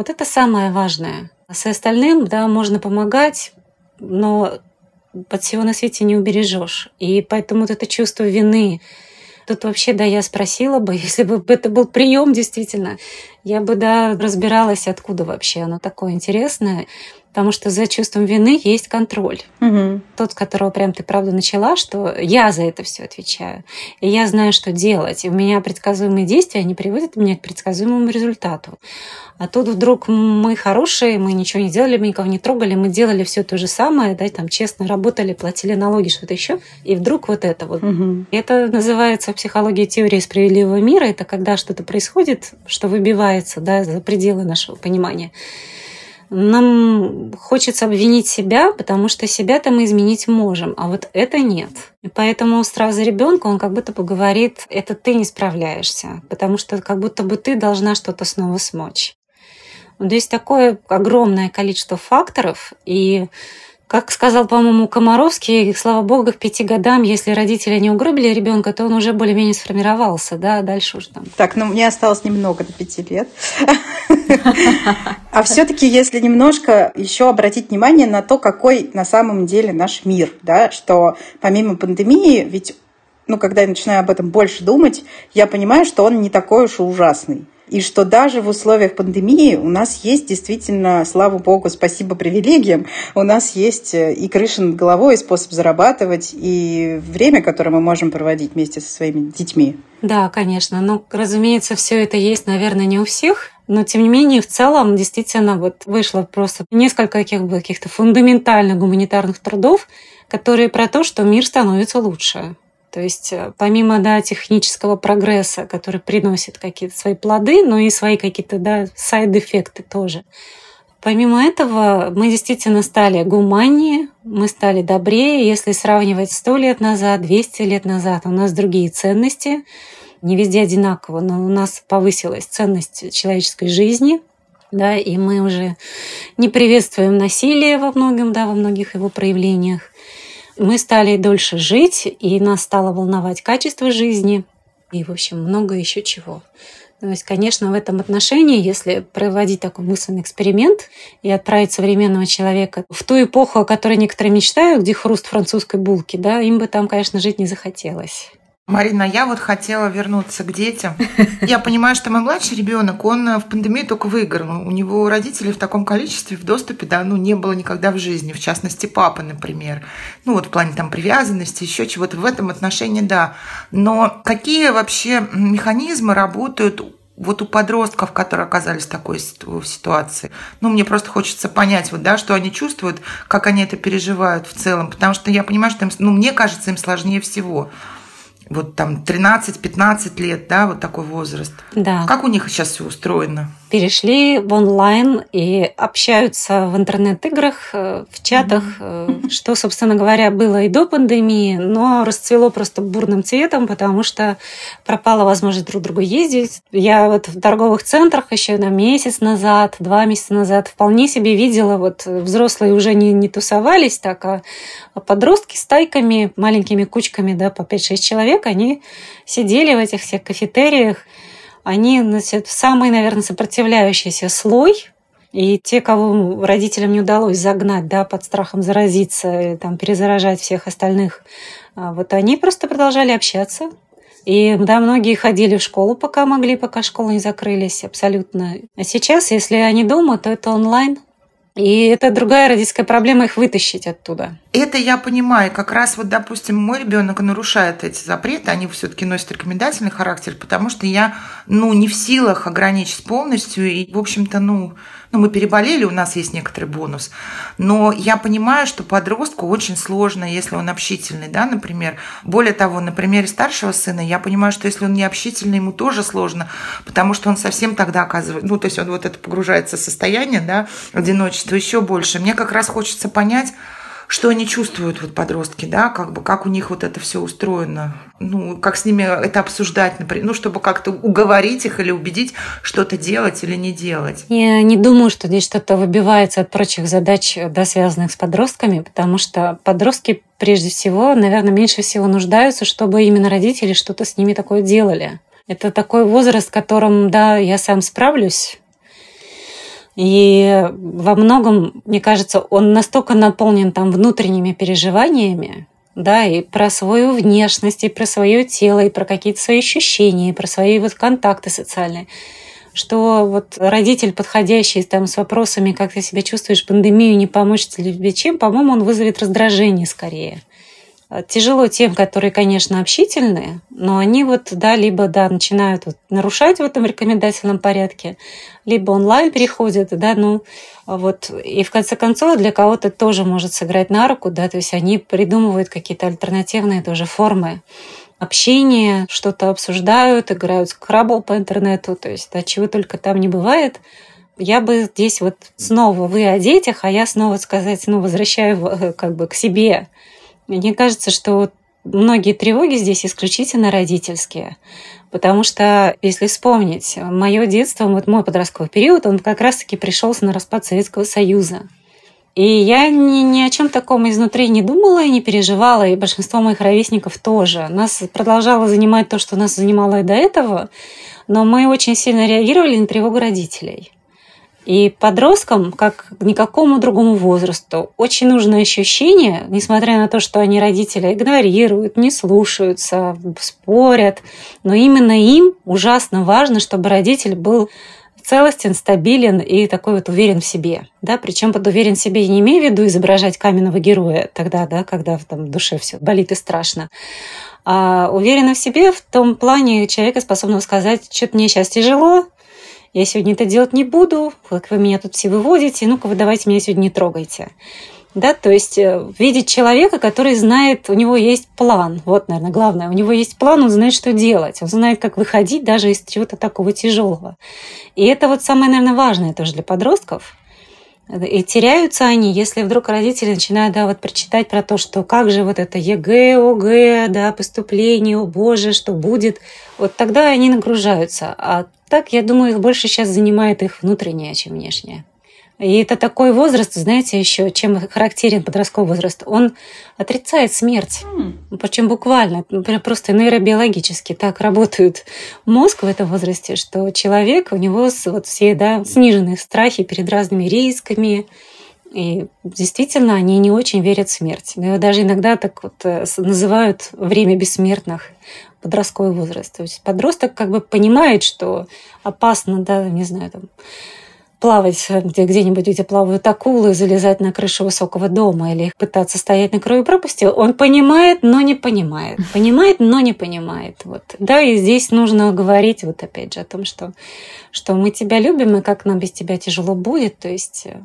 вот это самое важное. А с остальным, да, можно помогать, но под всего на свете не убережешь. И поэтому вот это чувство вины, Тут вообще, да, я спросила бы, если бы это был прием действительно, я бы, да, разбиралась, откуда вообще оно такое интересное. Потому что за чувством вины есть контроль. Угу. Тот, с которого прям ты правда начала, что я за это все отвечаю. И я знаю, что делать. И у меня предсказуемые действия, они приводят меня к предсказуемому результату. А тут вдруг мы хорошие, мы ничего не делали, мы никого не трогали, мы делали все то же самое, да, там честно работали, платили налоги, что-то еще. И вдруг вот это вот. Угу. Это называется психология теории справедливого мира. Это когда что-то происходит, что выбивается да, за пределы нашего понимания нам хочется обвинить себя, потому что себя-то мы изменить можем, а вот это нет. И поэтому страх за ребенка, он как будто бы говорит, это ты не справляешься, потому что как будто бы ты должна что-то снова смочь. Вот здесь такое огромное количество факторов, и как сказал, по-моему, Комаровский, слава богу, к пяти годам, если родители не угробили ребенка, то он уже более-менее сформировался, да, дальше уже там. Так, ну мне осталось немного до пяти лет. А все-таки, если немножко еще обратить внимание на то, какой на самом деле наш мир, да, что помимо пандемии, ведь ну, когда я начинаю об этом больше думать, я понимаю, что он не такой уж и ужасный и что даже в условиях пандемии у нас есть действительно, слава богу, спасибо привилегиям, у нас есть э, и крыша над головой, и способ зарабатывать, и время, которое мы можем проводить вместе со своими детьми. Да, конечно. Ну, разумеется, все это есть, наверное, не у всех, но, тем не менее, в целом, действительно, вот вышло просто несколько каких-то фундаментальных гуманитарных трудов, которые про то, что мир становится лучше. То есть э, помимо да, технического прогресса, который приносит какие-то свои плоды, но и свои какие-то да, сайд-эффекты тоже. Помимо этого, мы действительно стали гуманнее, мы стали добрее. Если сравнивать 100 лет назад, 200 лет назад, у нас другие ценности. Не везде одинаково, но у нас повысилась ценность человеческой жизни, да, и мы уже не приветствуем насилие во многом, да, во многих его проявлениях мы стали дольше жить, и нас стало волновать качество жизни, и, в общем, много еще чего. То есть, конечно, в этом отношении, если проводить такой мысленный эксперимент и отправить современного человека в ту эпоху, о которой некоторые мечтают, где хруст французской булки, да, им бы там, конечно, жить не захотелось. Марина, я вот хотела вернуться к детям. Я понимаю, что мой младший ребенок, он в пандемию только выиграл. У него родителей в таком количестве в доступе, да, ну, не было никогда в жизни. В частности, папа, например. Ну, вот в плане там привязанности, еще чего-то. В этом отношении, да. Но какие вообще механизмы работают вот у подростков, которые оказались в такой ситуации. Ну, мне просто хочется понять, вот, да, что они чувствуют, как они это переживают в целом. Потому что я понимаю, что им, ну, мне кажется, им сложнее всего вот там 13-15 лет, да, вот такой возраст. Да. Как у них сейчас все устроено? Перешли в онлайн и общаются в интернет-играх, э, в чатах, mm-hmm. что, собственно говоря, было и до пандемии, но расцвело просто бурным цветом, потому что пропала возможность друг другу ездить. Я вот в торговых центрах еще на месяц назад, два месяца назад вполне себе видела, вот взрослые уже не, не тусовались так, а подростки с тайками, маленькими кучками, да, по 5-6 человек, они сидели в этих всех кафетериях, они значит, самый, наверное, сопротивляющийся слой, и те, кого родителям не удалось загнать да, под страхом заразиться, там, перезаражать всех остальных, а, вот они просто продолжали общаться. И да, многие ходили в школу, пока могли, пока школы не закрылись абсолютно. А сейчас, если они дома, то это онлайн. И это другая родительская проблема их вытащить оттуда. Это я понимаю. Как раз вот, допустим, мой ребенок нарушает эти запреты, они все-таки носят рекомендательный характер, потому что я, ну, не в силах ограничить полностью. И, в общем-то, ну, ну, мы переболели, у нас есть некоторый бонус. Но я понимаю, что подростку очень сложно, если он общительный, да, например. Более того, на примере старшего сына я понимаю, что если он не общительный, ему тоже сложно, потому что он совсем тогда оказывает, ну, то есть он вот это погружается в состояние, да, одиночества еще больше. Мне как раз хочется понять, что они чувствуют, вот подростки, да, как бы, как у них вот это все устроено, ну, как с ними это обсуждать, например, ну, чтобы как-то уговорить их или убедить что-то делать или не делать. Я не думаю, что здесь что-то выбивается от прочих задач, да, связанных с подростками, потому что подростки прежде всего, наверное, меньше всего нуждаются, чтобы именно родители что-то с ними такое делали. Это такой возраст, в котором, да, я сам справлюсь, и во многом, мне кажется, он настолько наполнен там внутренними переживаниями, да, и про свою внешность, и про свое тело, и про какие-то свои ощущения, и про свои вот контакты социальные, что вот родитель, подходящий там с вопросами, как ты себя чувствуешь, пандемию не помочь тебе чем, по-моему, он вызовет раздражение скорее. Тяжело тем, которые, конечно, общительные, но они вот, да, либо, да, начинают вот нарушать в этом рекомендательном порядке, либо онлайн переходят, да, ну, вот, и в конце концов для кого-то тоже может сыграть на руку, да, то есть они придумывают какие-то альтернативные тоже формы общения, что-то обсуждают, играют в крабл по интернету, то есть, да, чего только там не бывает, я бы здесь вот снова вы о детях, а я снова сказать, ну, возвращаю э, как бы к себе мне кажется, что многие тревоги здесь исключительно родительские. Потому что, если вспомнить, мое детство, вот мой подростковый период, он как раз-таки пришелся на распад Советского Союза. И я ни, ни о чем таком изнутри не думала и не переживала, и большинство моих ровесников тоже. Нас продолжало занимать то, что нас занимало и до этого, но мы очень сильно реагировали на тревогу родителей. И подросткам, как никакому другому возрасту, очень нужно ощущение, несмотря на то, что они родители игнорируют, не слушаются, спорят, но именно им ужасно важно, чтобы родитель был целостен, стабилен и такой вот уверен в себе. Да? Причем под уверен в себе я не имею в виду изображать каменного героя тогда, да, когда там, в душе все болит и страшно. А уверена в себе в том плане человека, способного сказать, что-то мне сейчас тяжело, я сегодня это делать не буду, как вы меня тут все выводите, ну-ка вы давайте меня сегодня не трогайте. Да, то есть э, видеть человека, который знает, у него есть план. Вот, наверное, главное. У него есть план, он знает, что делать. Он знает, как выходить даже из чего-то такого тяжелого. И это вот самое, наверное, важное тоже для подростков. И теряются они, если вдруг родители начинают, да, вот прочитать про то, что как же вот это ЕГЭ, ОГЭ, да, поступление, о боже, что будет. Вот тогда они нагружаются. А так, я думаю, их больше сейчас занимает их внутреннее, чем внешнее. И это такой возраст, знаете, еще, чем характерен подростковый возраст, он отрицает смерть. Mm. Причем буквально, просто нейробиологически так работает мозг в этом возрасте, что человек, у него вот все да, сниженные страхи перед разными рисками, и действительно, они не очень верят в смерть. Даже иногда так вот э, называют время бессмертных подростковый возраст. То есть подросток как бы понимает, что опасно, да, не знаю, там, плавать где, где-нибудь, где плавают акулы, залезать на крышу высокого дома или пытаться стоять на краю пропасти, он понимает, но не понимает. Понимает, но не понимает. Вот. Да, и здесь нужно говорить вот опять же о том, что, что мы тебя любим, и как нам без тебя тяжело будет. То есть э,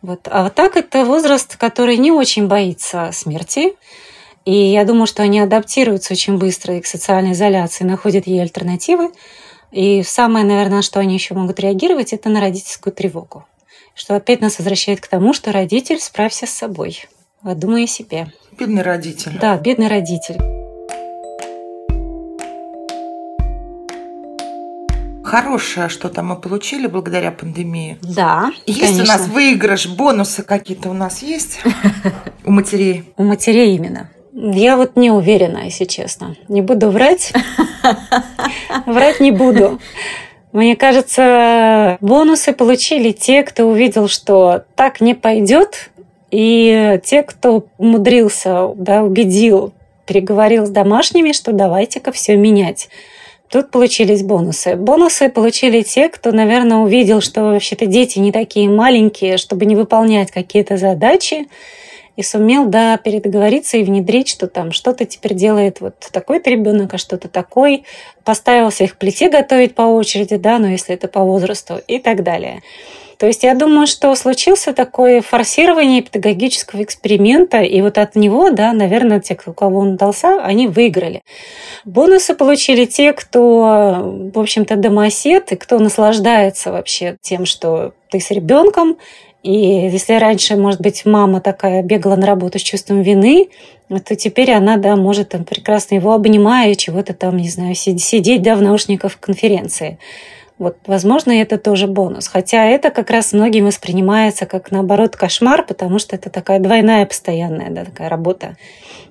вот. А вот так это возраст, который не очень боится смерти, и я думаю, что они адаптируются очень быстро и к социальной изоляции, находят ей альтернативы. И самое, наверное, на что они еще могут реагировать, это на родительскую тревогу. Что опять нас возвращает к тому, что родитель, справься с собой. Думай о себе. Бедный родитель. Да, бедный родитель. хорошее что-то мы получили благодаря пандемии. Да. Есть конечно. у нас выигрыш, бонусы какие-то у нас есть у матерей? У матерей именно. Я вот не уверена, если честно. Не буду врать. Врать не буду. Мне кажется, бонусы получили те, кто увидел, что так не пойдет, и те, кто умудрился, да, убедил, переговорил с домашними, что давайте-ка все менять. Тут получились бонусы. Бонусы получили те, кто, наверное, увидел, что вообще-то дети не такие маленькие, чтобы не выполнять какие-то задачи, и сумел, да, передоговориться и внедрить, что там что-то теперь делает вот такой-то ребенок, а что-то такой. Поставил всех плите готовить по очереди, да, но если это по возрасту и так далее. То есть я думаю, что случился такое форсирование педагогического эксперимента, и вот от него, да, наверное, те, у кого он дался, они выиграли. Бонусы получили те, кто, в общем-то, домосед, и кто наслаждается вообще тем, что ты с ребенком, и если раньше, может быть, мама такая бегала на работу с чувством вины, то теперь она, да, может там прекрасно его обнимая, чего-то там, не знаю, сидеть, да, в наушниках в конференции. Вот, возможно, это тоже бонус. Хотя это как раз многим воспринимается как, наоборот, кошмар, потому что это такая двойная постоянная да, такая работа.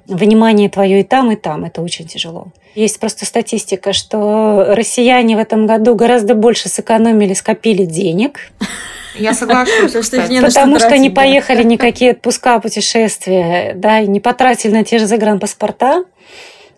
Внимание твое и там, и там. Это очень тяжело. Есть просто статистика, что россияне в этом году гораздо больше сэкономили, скопили денег, я соглашусь. Потому что не поехали никакие отпуска, путешествия, да, и не потратили на те же загранпаспорта.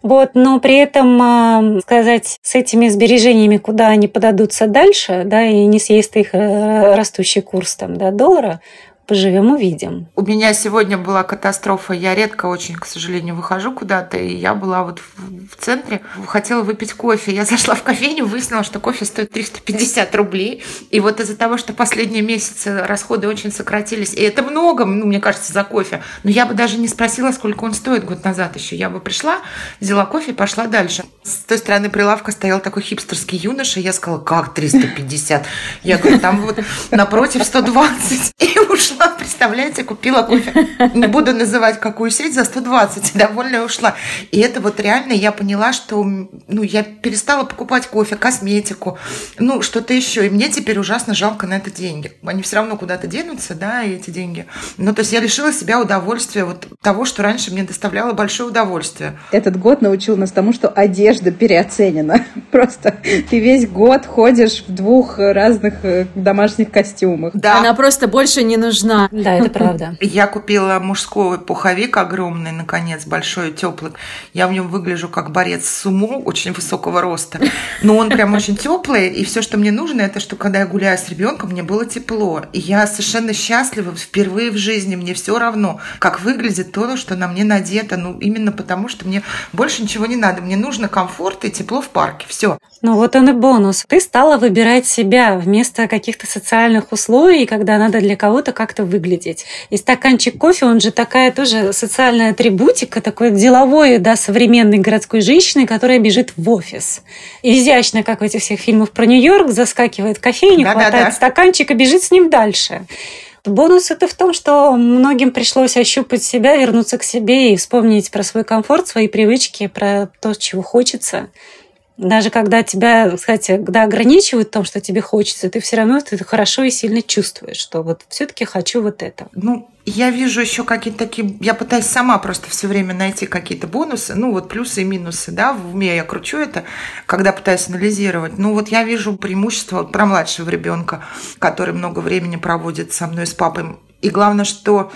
Вот, но при этом а, сказать с этими сбережениями, куда они подадутся дальше, да, и не съест их э, растущий курс там, да, доллара, Поживем, увидим. У меня сегодня была катастрофа. Я редко очень, к сожалению, выхожу куда-то. И я была вот в, в центре, хотела выпить кофе. Я зашла в кофейню, выяснила, что кофе стоит 350 рублей. И вот из-за того, что последние месяцы расходы очень сократились, и это много, ну, мне кажется, за кофе. Но я бы даже не спросила, сколько он стоит год назад еще. Я бы пришла, взяла кофе и пошла дальше. С той стороны прилавка стоял такой хипстерский юноша. Я сказала, как 350? Я говорю, там вот напротив 120. И ушла представляете, купила кофе. Не буду называть какую сеть за 120, довольно ушла. И это вот реально я поняла, что ну, я перестала покупать кофе, косметику, ну, что-то еще. И мне теперь ужасно жалко на это деньги. Они все равно куда-то денутся, да, эти деньги. Ну, то есть я лишила себя удовольствия вот того, что раньше мне доставляло большое удовольствие. Этот год научил нас тому, что одежда переоценена. Просто ты весь год ходишь в двух разных э, домашних костюмах. Да. Она просто больше не нужна. Да, это правда. Я купила мужской пуховик огромный, наконец, большой, теплый. Я в нем выгляжу как борец сумо очень высокого роста. Но он прям очень теплый, и все, что мне нужно, это что когда я гуляю с ребенком, мне было тепло. И я совершенно счастлива впервые в жизни. Мне все равно, как выглядит то, что на мне надето. Ну, именно потому, что мне больше ничего не надо. Мне нужно комфорт и тепло в парке. Все. Ну вот он и бонус. Ты стала выбирать себя вместо каких-то социальных условий, когда надо для кого-то как как-то выглядеть. И стаканчик кофе, он же такая тоже социальная атрибутика, такой деловой, да, современной городской женщины, которая бежит в офис. Изящно, как в этих всех фильмах про Нью-Йорк, заскакивает в кофейню, да, хватает да, да. стаканчик и бежит с ним дальше. Бонус это в том, что многим пришлось ощупать себя, вернуться к себе и вспомнить про свой комфорт, свои привычки, про то, чего хочется даже когда тебя, кстати, когда ограничивают в том, что тебе хочется, ты все равно ты хорошо и сильно чувствуешь, что вот все-таки хочу вот это. Ну, я вижу еще какие-то такие... Я пытаюсь сама просто все время найти какие-то бонусы, ну вот плюсы и минусы, да, в уме я кручу это, когда пытаюсь анализировать. Ну вот я вижу преимущество про младшего ребенка, который много времени проводит со мной, с папой. И главное, что,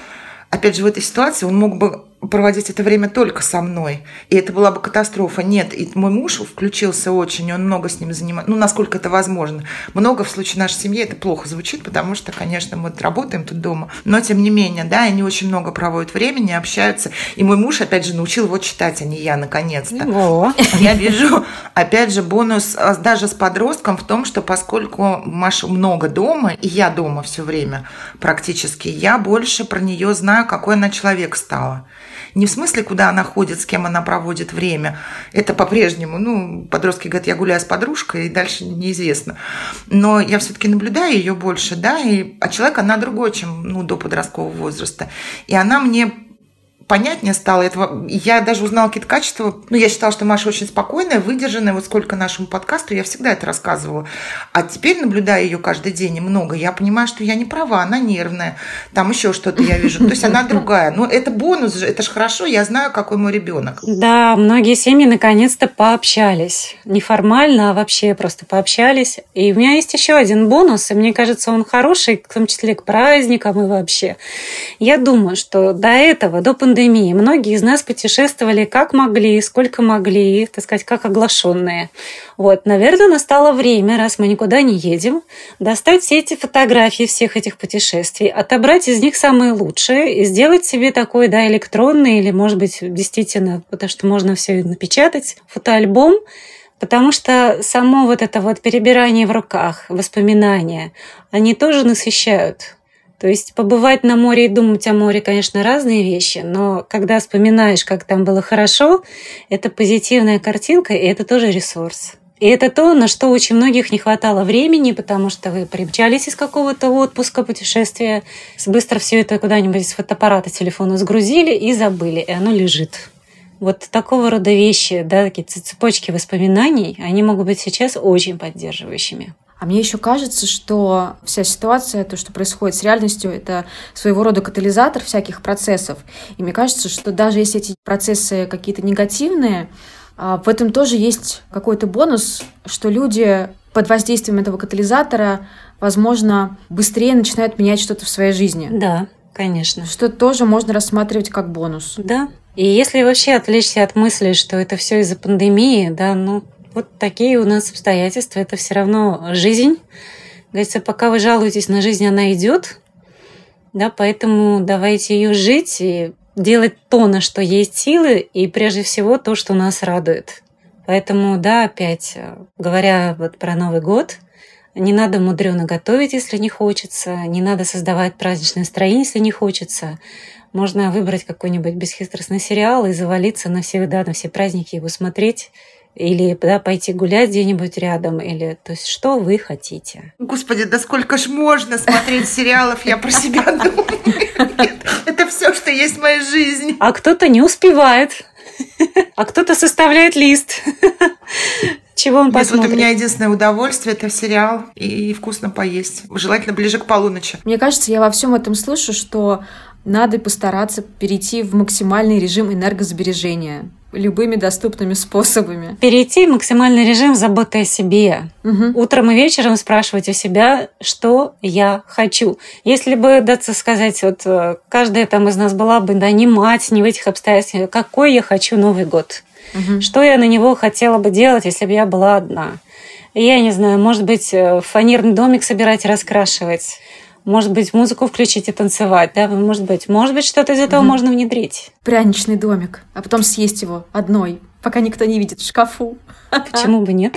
опять же, в этой ситуации он мог бы проводить это время только со мной. И это была бы катастрофа. Нет, и мой муж включился очень, он много с ним занимается, ну, насколько это возможно. Много в случае нашей семьи это плохо звучит, потому что, конечно, мы работаем тут дома, но тем не менее, да, они очень много проводят времени, общаются. И мой муж, опять же, научил его читать, а не я, наконец-то. Я вижу, опять же, бонус а, даже с подростком в том, что поскольку Маша много дома, и я дома все время практически, я больше про нее знаю, какой она человек стала. Не в смысле, куда она ходит, с кем она проводит время. Это по-прежнему. Ну, подростки говорят, я гуляю с подружкой, и дальше неизвестно. Но я все-таки наблюдаю ее больше, да, и, а человек, она другой, чем ну, до подросткового возраста. И она мне понятнее стало этого. Я даже узнала какие-то качества. Ну, я считала, что Маша очень спокойная, выдержанная. Вот сколько нашему подкасту, я всегда это рассказывала. А теперь, наблюдая ее каждый день и много, я понимаю, что я не права, она нервная. Там еще что-то я вижу. То есть она другая. Но это бонус же, это же хорошо, я знаю, какой мой ребенок. Да, многие семьи наконец-то пообщались. Неформально, а вообще просто пообщались. И у меня есть еще один бонус, и мне кажется, он хороший, в том числе к праздникам и вообще. Я думаю, что до этого, до пандемии, пандемии. Многие из нас путешествовали как могли, сколько могли, так сказать, как оглашенные. Вот, наверное, настало время, раз мы никуда не едем, достать все эти фотографии всех этих путешествий, отобрать из них самые лучшие и сделать себе такой, да, электронный или, может быть, действительно, потому что можно все напечатать, фотоальбом, Потому что само вот это вот перебирание в руках, воспоминания, они тоже насыщают. То есть побывать на море и думать о море, конечно, разные вещи, но когда вспоминаешь, как там было хорошо, это позитивная картинка, и это тоже ресурс. И это то, на что очень многих не хватало времени, потому что вы примчались из какого-то отпуска, путешествия, быстро все это куда-нибудь с фотоаппарата телефона сгрузили и забыли, и оно лежит. Вот такого рода вещи, да, такие цепочки воспоминаний, они могут быть сейчас очень поддерживающими. А мне еще кажется, что вся ситуация, то, что происходит с реальностью, это своего рода катализатор всяких процессов. И мне кажется, что даже если эти процессы какие-то негативные, а, в этом тоже есть какой-то бонус, что люди под воздействием этого катализатора, возможно, быстрее начинают менять что-то в своей жизни. Да, конечно. Что тоже можно рассматривать как бонус. Да, и если вообще отвлечься от мысли, что это все из-за пандемии, да, ну, вот такие у нас обстоятельства, это все равно жизнь. Говорится, пока вы жалуетесь на жизнь, она идет, да, поэтому давайте ее жить и делать то, на что есть силы, и прежде всего то, что нас радует. Поэтому, да, опять, говоря вот про Новый год, не надо мудрено готовить, если не хочется, не надо создавать праздничное настроение, если не хочется. Можно выбрать какой-нибудь бесхитростный сериал и завалиться навсегда, на все праздники его смотреть или да, пойти гулять где-нибудь рядом, или то есть что вы хотите. Господи, да сколько ж можно смотреть сериалов, я про себя думаю. Это все, что есть в моей жизни. А кто-то не успевает, а кто-то составляет лист. Чего он посмотрит? Нет, вот у меня единственное удовольствие – это сериал и вкусно поесть. Желательно ближе к полуночи. Мне кажется, я во всем этом слышу, что надо постараться перейти в максимальный режим энергосбережения любыми доступными способами. Перейти в максимальный режим заботы о себе. Угу. Утром и вечером спрашивать у себя, что я хочу. Если бы, даться сказать, вот э, каждая там из нас была бы, да, не мать, не в этих обстоятельствах, какой я хочу Новый год. Угу. Что я на него хотела бы делать, если бы я была одна. Я не знаю, может быть, э, фанерный домик собирать, раскрашивать может быть, музыку включить и танцевать, да, может быть, может быть, что-то из этого угу. можно внедрить. Пряничный домик, а потом съесть его одной, пока никто не видит в шкафу. Почему бы нет?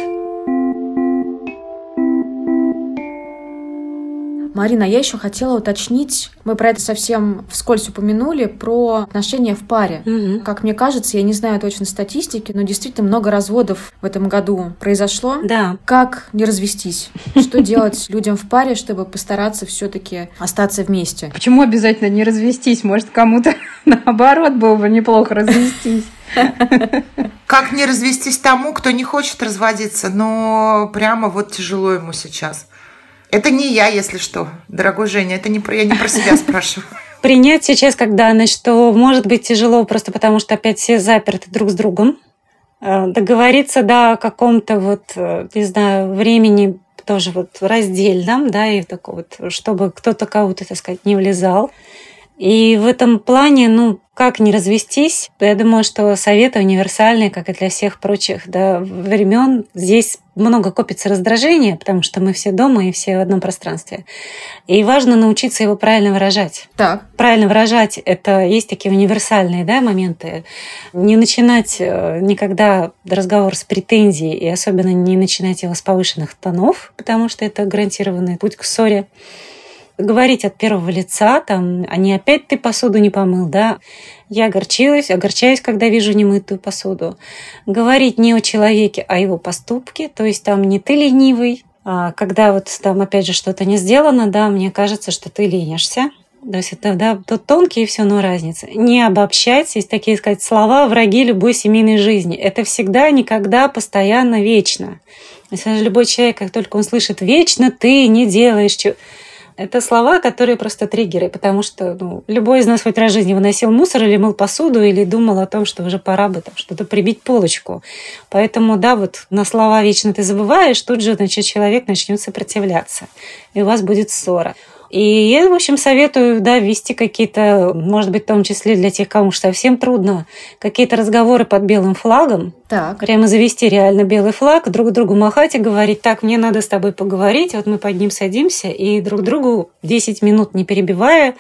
Марина, я еще хотела уточнить, мы про это совсем вскользь упомянули, про отношения в паре. Угу. Как мне кажется, я не знаю точно статистики, но действительно много разводов в этом году произошло. Да. Как не развестись? Что делать людям в паре, чтобы постараться все-таки остаться вместе? Почему обязательно не развестись? Может, кому-то наоборот было бы неплохо развестись. Как не развестись тому, кто не хочет разводиться, но прямо вот тяжело ему сейчас. Это не я, если что, дорогой Женя, это не про, я не про себя спрашиваю. Принять сейчас как данность, что может быть тяжело просто потому, что опять все заперты друг с другом. Э, договориться до да, каком-то вот, э, не знаю, времени тоже вот раздельном, да, и такого вот, чтобы кто-то кого-то, так сказать, не влезал. И в этом плане, ну, как не развестись, я думаю, что советы универсальные, как и для всех прочих да, времен. Здесь много копится раздражения, потому что мы все дома и все в одном пространстве. И важно научиться его правильно выражать. Так. Правильно выражать – это есть такие универсальные да, моменты. Не начинать э, никогда разговор с претензией, и особенно не начинать его с повышенных тонов, потому что это гарантированный путь к ссоре говорить от первого лица, там, а не опять ты посуду не помыл, да. Я огорчилась, огорчаюсь, когда вижу немытую посуду. Говорить не о человеке, а о его поступке, то есть там не ты ленивый, а когда вот там опять же что-то не сделано, да, мне кажется, что ты ленишься. То есть это да, тут тонкие все, но разница. Не обобщать, есть такие сказать слова враги любой семейной жизни. Это всегда, никогда, постоянно, вечно. Если любой человек, как только он слышит вечно, ты не делаешь, это слова, которые просто триггеры, потому что ну, любой из нас хоть раз в жизни выносил мусор или мыл посуду, или думал о том, что уже пора бы там что-то прибить полочку. Поэтому, да, вот на слова «вечно ты забываешь», тут же, значит, человек начнет сопротивляться, и у вас будет ссора. И я, в общем, советую, да, вести какие-то, может быть, в том числе для тех, кому совсем трудно, какие-то разговоры под белым флагом. Так. Прямо завести реально белый флаг, друг другу махать и говорить, так, мне надо с тобой поговорить, вот мы под ним садимся и друг другу 10 минут не перебивая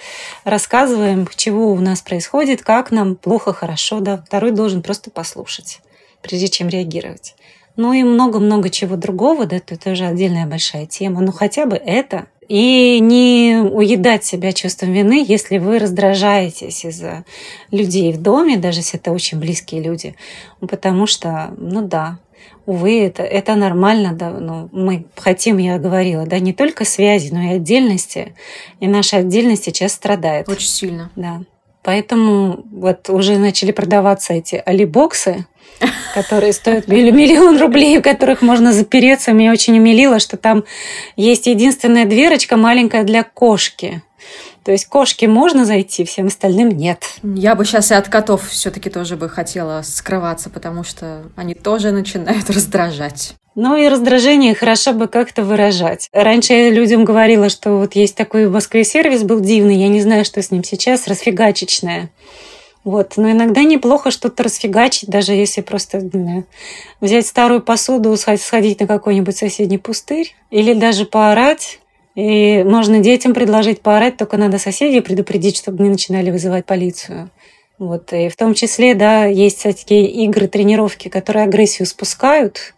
рассказываем, чего у нас происходит, как нам плохо, хорошо, да. Второй должен просто послушать, прежде чем реагировать. Ну и много-много чего другого, да, это уже отдельная большая тема. Но хотя бы это. И не уедать себя чувством вины, если вы раздражаетесь из-за людей в доме, даже если это очень близкие люди. Потому что, ну да, увы, это, это нормально, да, но мы хотим, я говорила, да, не только связи, но и отдельности. И наша отдельность сейчас страдает. Очень сильно. Да. Поэтому вот уже начали продаваться эти алибоксы, которые стоят миллион рублей, в которых можно запереться. Меня очень умилило, что там есть единственная дверочка маленькая для кошки. То есть кошки можно зайти, всем остальным нет. Я бы сейчас и от котов все-таки тоже бы хотела скрываться, потому что они тоже начинают раздражать. Ну и раздражение хорошо бы как-то выражать. Раньше я людям говорила, что вот есть такой в Москве сервис был дивный, я не знаю, что с ним сейчас, расфигачечная. Вот. Но иногда неплохо что-то расфигачить, даже если просто знаю, взять старую посуду, сходить на какой-нибудь соседний пустырь, или даже поорать. И можно детям предложить поорать, только надо соседей предупредить, чтобы не начинали вызывать полицию. Вот. И в том числе, да, есть такие игры, тренировки, которые агрессию спускают,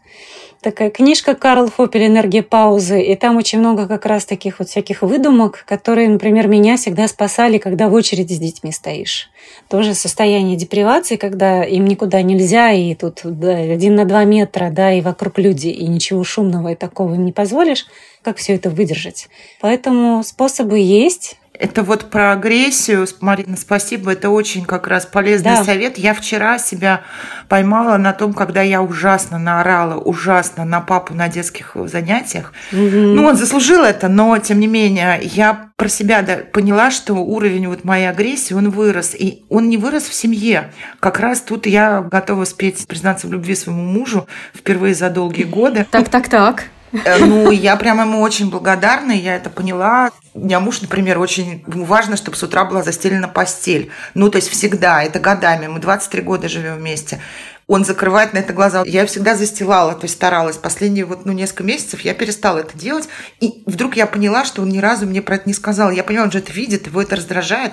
такая книжка Карл Фопель. «Энергия паузы», и там очень много как раз таких вот всяких выдумок, которые, например, меня всегда спасали, когда в очереди с детьми стоишь. Тоже состояние депривации, когда им никуда нельзя, и тут да, один на два метра, да, и вокруг люди, и ничего шумного и такого им не позволишь, как все это выдержать. Поэтому способы есть, это вот про агрессию, Марина, спасибо, это очень как раз полезный да. совет. Я вчера себя поймала на том, когда я ужасно наорала, ужасно на папу на детских занятиях. Угу. Ну, он заслужил это, но тем не менее, я про себя да, поняла, что уровень вот моей агрессии, он вырос. И он не вырос в семье. Как раз тут я готова спеть, признаться в любви своему мужу впервые за долгие годы. Так, так, так. Э, ну, я прямо ему очень благодарна, я это поняла. У меня муж, например, очень ему важно, чтобы с утра была застелена постель. Ну, то есть всегда, это годами. Мы 23 года живем вместе он закрывает на это глаза. Я всегда застилала, то есть старалась. Последние вот, ну, несколько месяцев я перестала это делать. И вдруг я поняла, что он ни разу мне про это не сказал. Я поняла, он же это видит, его это раздражает.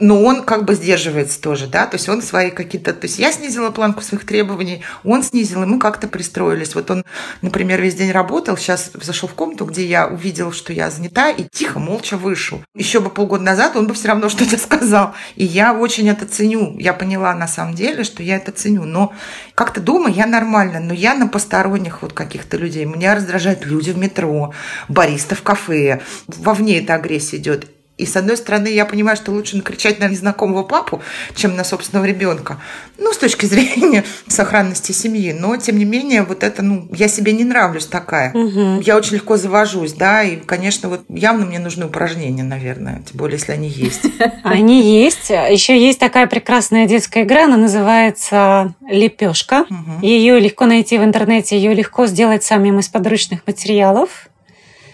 Но он как бы сдерживается тоже, да. То есть он свои какие-то... То есть я снизила планку своих требований, он снизил, и мы как-то пристроились. Вот он, например, весь день работал, сейчас зашел в комнату, где я увидел, что я занята, и тихо, молча вышел. Еще бы полгода назад он бы все равно что-то сказал. И я очень это ценю. Я поняла на самом деле, что я это ценю. Но как-то дома я нормально, но я на посторонних вот каких-то людей. Меня раздражают люди в метро, бариста в кафе. Вовне эта агрессия идет. И с одной стороны, я понимаю, что лучше накричать на незнакомого папу, чем на собственного ребенка. Ну, с точки зрения сохранности семьи. Но, тем не менее, вот это, ну, я себе не нравлюсь такая. Угу. Я очень легко завожусь, да, и, конечно, вот явно мне нужны упражнения, наверное, тем более, если они есть. Они есть. Еще есть такая прекрасная детская игра, она называется «Лепешка». Ее легко найти в интернете, ее легко сделать самим из подручных материалов.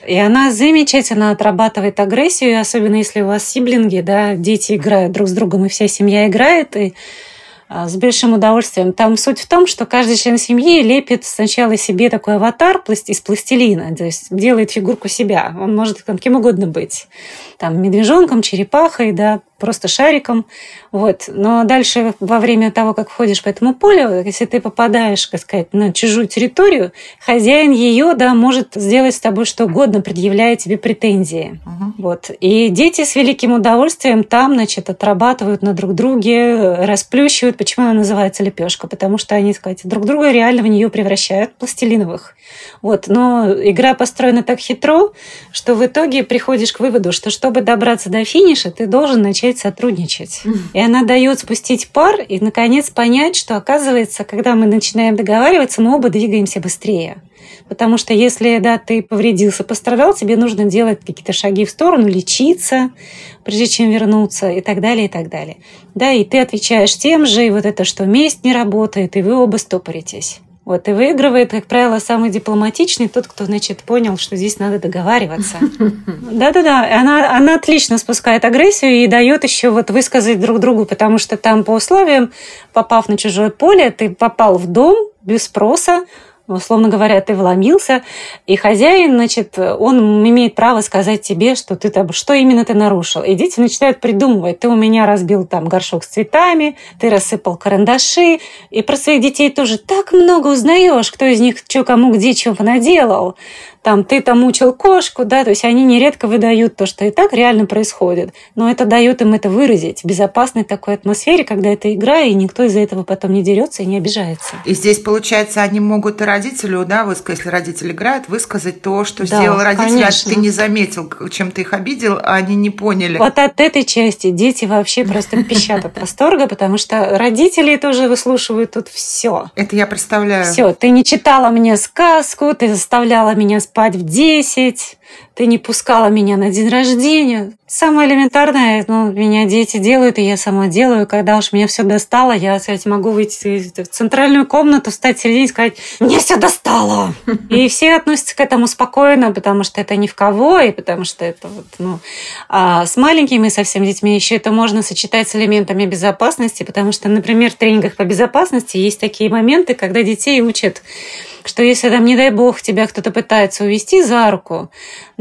И она замечательно отрабатывает агрессию, особенно если у вас сиблинги, да, дети играют друг с другом, и вся семья играет, и а, с большим удовольствием. Там суть в том, что каждый член семьи лепит сначала себе такой аватар из пластилина, то есть делает фигурку себя. Он может каким угодно быть. Там медвежонком, черепахой, да, просто шариком. Вот. Но дальше, во время того, как входишь по этому полю, если ты попадаешь, так сказать, на чужую территорию, хозяин ее, да, может сделать с тобой что угодно, предъявляя тебе претензии. Угу. Вот. И дети с великим удовольствием там, значит, отрабатывают на друг друге, расплющивают. Почему она называется лепешка? Потому что они, так сказать, друг друга реально в нее превращают пластилиновых. Вот. Но игра построена так хитро, что в итоге приходишь к выводу, что чтобы добраться до финиша, ты должен начать сотрудничать. И она дает спустить пар и, наконец, понять, что, оказывается, когда мы начинаем договариваться, мы оба двигаемся быстрее. Потому что если да, ты повредился, пострадал, тебе нужно делать какие-то шаги в сторону, лечиться, прежде чем вернуться, и так далее, и так далее. Да, и ты отвечаешь тем же, и вот это, что месть не работает, и вы оба стопоритесь. Вот, и выигрывает, как правило, самый дипломатичный, тот, кто, значит, понял, что здесь надо договариваться. Да-да-да, она, она отлично спускает агрессию и дает еще вот высказать друг другу, потому что там по условиям, попав на чужое поле, ты попал в дом без спроса, условно говоря, ты вломился, и хозяин, значит, он имеет право сказать тебе, что ты там, что именно ты нарушил. И дети начинают придумывать, ты у меня разбил там горшок с цветами, ты рассыпал карандаши, и про своих детей тоже так много узнаешь, кто из них что кому где чего наделал там ты там мучил кошку, да, то есть они нередко выдают то, что и так реально происходит, но это дает им это выразить в безопасной такой атмосфере, когда это игра, и никто из-за этого потом не дерется и не обижается. И здесь, получается, они могут и родителю, да, высказать, если родитель играет, высказать то, что да, сделал родитель, конечно. а ты не заметил, чем ты их обидел, а они не поняли. Вот от этой части дети вообще просто пищат от восторга, потому что родители тоже выслушивают тут все. Это я представляю. Все, ты не читала мне сказку, ты заставляла меня спать в 10, ты не пускала меня на день рождения. Самое элементарное, ну, меня дети делают, и я сама делаю. Когда уж меня все достало, я, кстати, могу выйти в центральную комнату, встать в середине и сказать, мне все достало. И все относятся к этому спокойно, потому что это ни в кого, и потому что это вот, ну... А с маленькими совсем детьми еще это можно сочетать с элементами безопасности, потому что, например, в тренингах по безопасности есть такие моменты, когда детей учат что если там, не дай бог, тебя кто-то пытается увести за руку,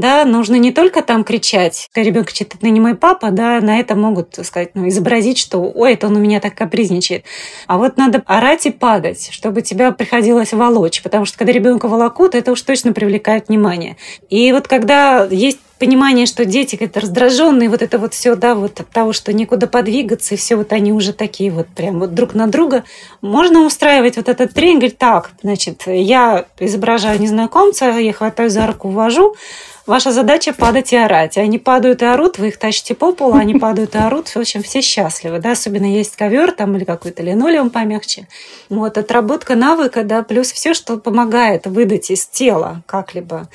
да, нужно не только там кричать, когда ребенок кричит, это не мой папа, да, на это могут сказать, ну, изобразить, что, ой, это он у меня так капризничает. А вот надо орать и падать, чтобы тебя приходилось волочь, потому что когда ребенка волокут, это уж точно привлекает внимание. И вот когда есть понимание, что дети как-то раздраженные, вот это вот все, да, вот от того, что некуда подвигаться, и все вот они уже такие вот прям вот друг на друга, можно устраивать вот этот тренинг, так, значит, я изображаю незнакомца, я хватаю за руку, ввожу, Ваша задача падать и орать. Они падают и орут, вы их тащите по полу, они падают и орут. В общем, все счастливы. Да? Особенно есть ковер там или какой-то линолеум помягче. Вот, отработка навыка, да, плюс все, что помогает выдать из тела как-либо.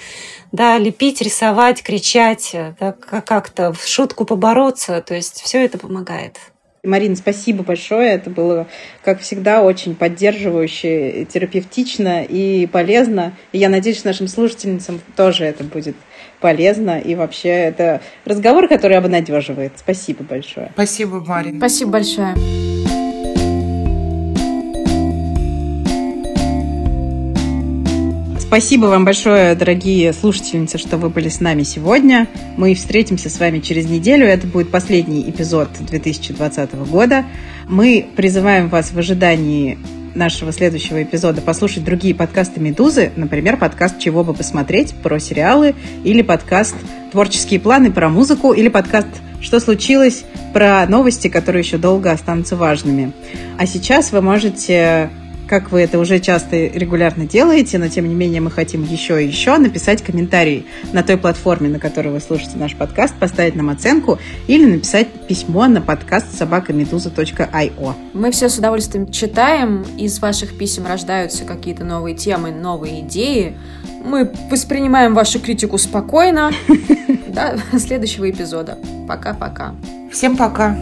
Да, лепить, рисовать, кричать, да, как-то в шутку побороться. То есть все это помогает. Марина, спасибо большое. Это было, как всегда, очень поддерживающе, терапевтично и полезно. И я надеюсь, нашим слушательницам тоже это будет полезно. И вообще это разговор, который обнадеживает. Спасибо большое. Спасибо, Марина. Спасибо большое. Спасибо вам большое, дорогие слушательницы, что вы были с нами сегодня. Мы встретимся с вами через неделю. Это будет последний эпизод 2020 года. Мы призываем вас в ожидании нашего следующего эпизода послушать другие подкасты «Медузы», например, подкаст «Чего бы посмотреть» про сериалы, или подкаст «Творческие планы» про музыку, или подкаст «Что случилось?» про новости, которые еще долго останутся важными. А сейчас вы можете как вы это уже часто и регулярно делаете, но тем не менее мы хотим еще и еще написать комментарий на той платформе, на которой вы слушаете наш подкаст, поставить нам оценку или написать письмо на подкаст собакамедуза.io. Мы все с удовольствием читаем, из ваших писем рождаются какие-то новые темы, новые идеи. Мы воспринимаем вашу критику спокойно. До следующего эпизода. Пока-пока. Всем пока.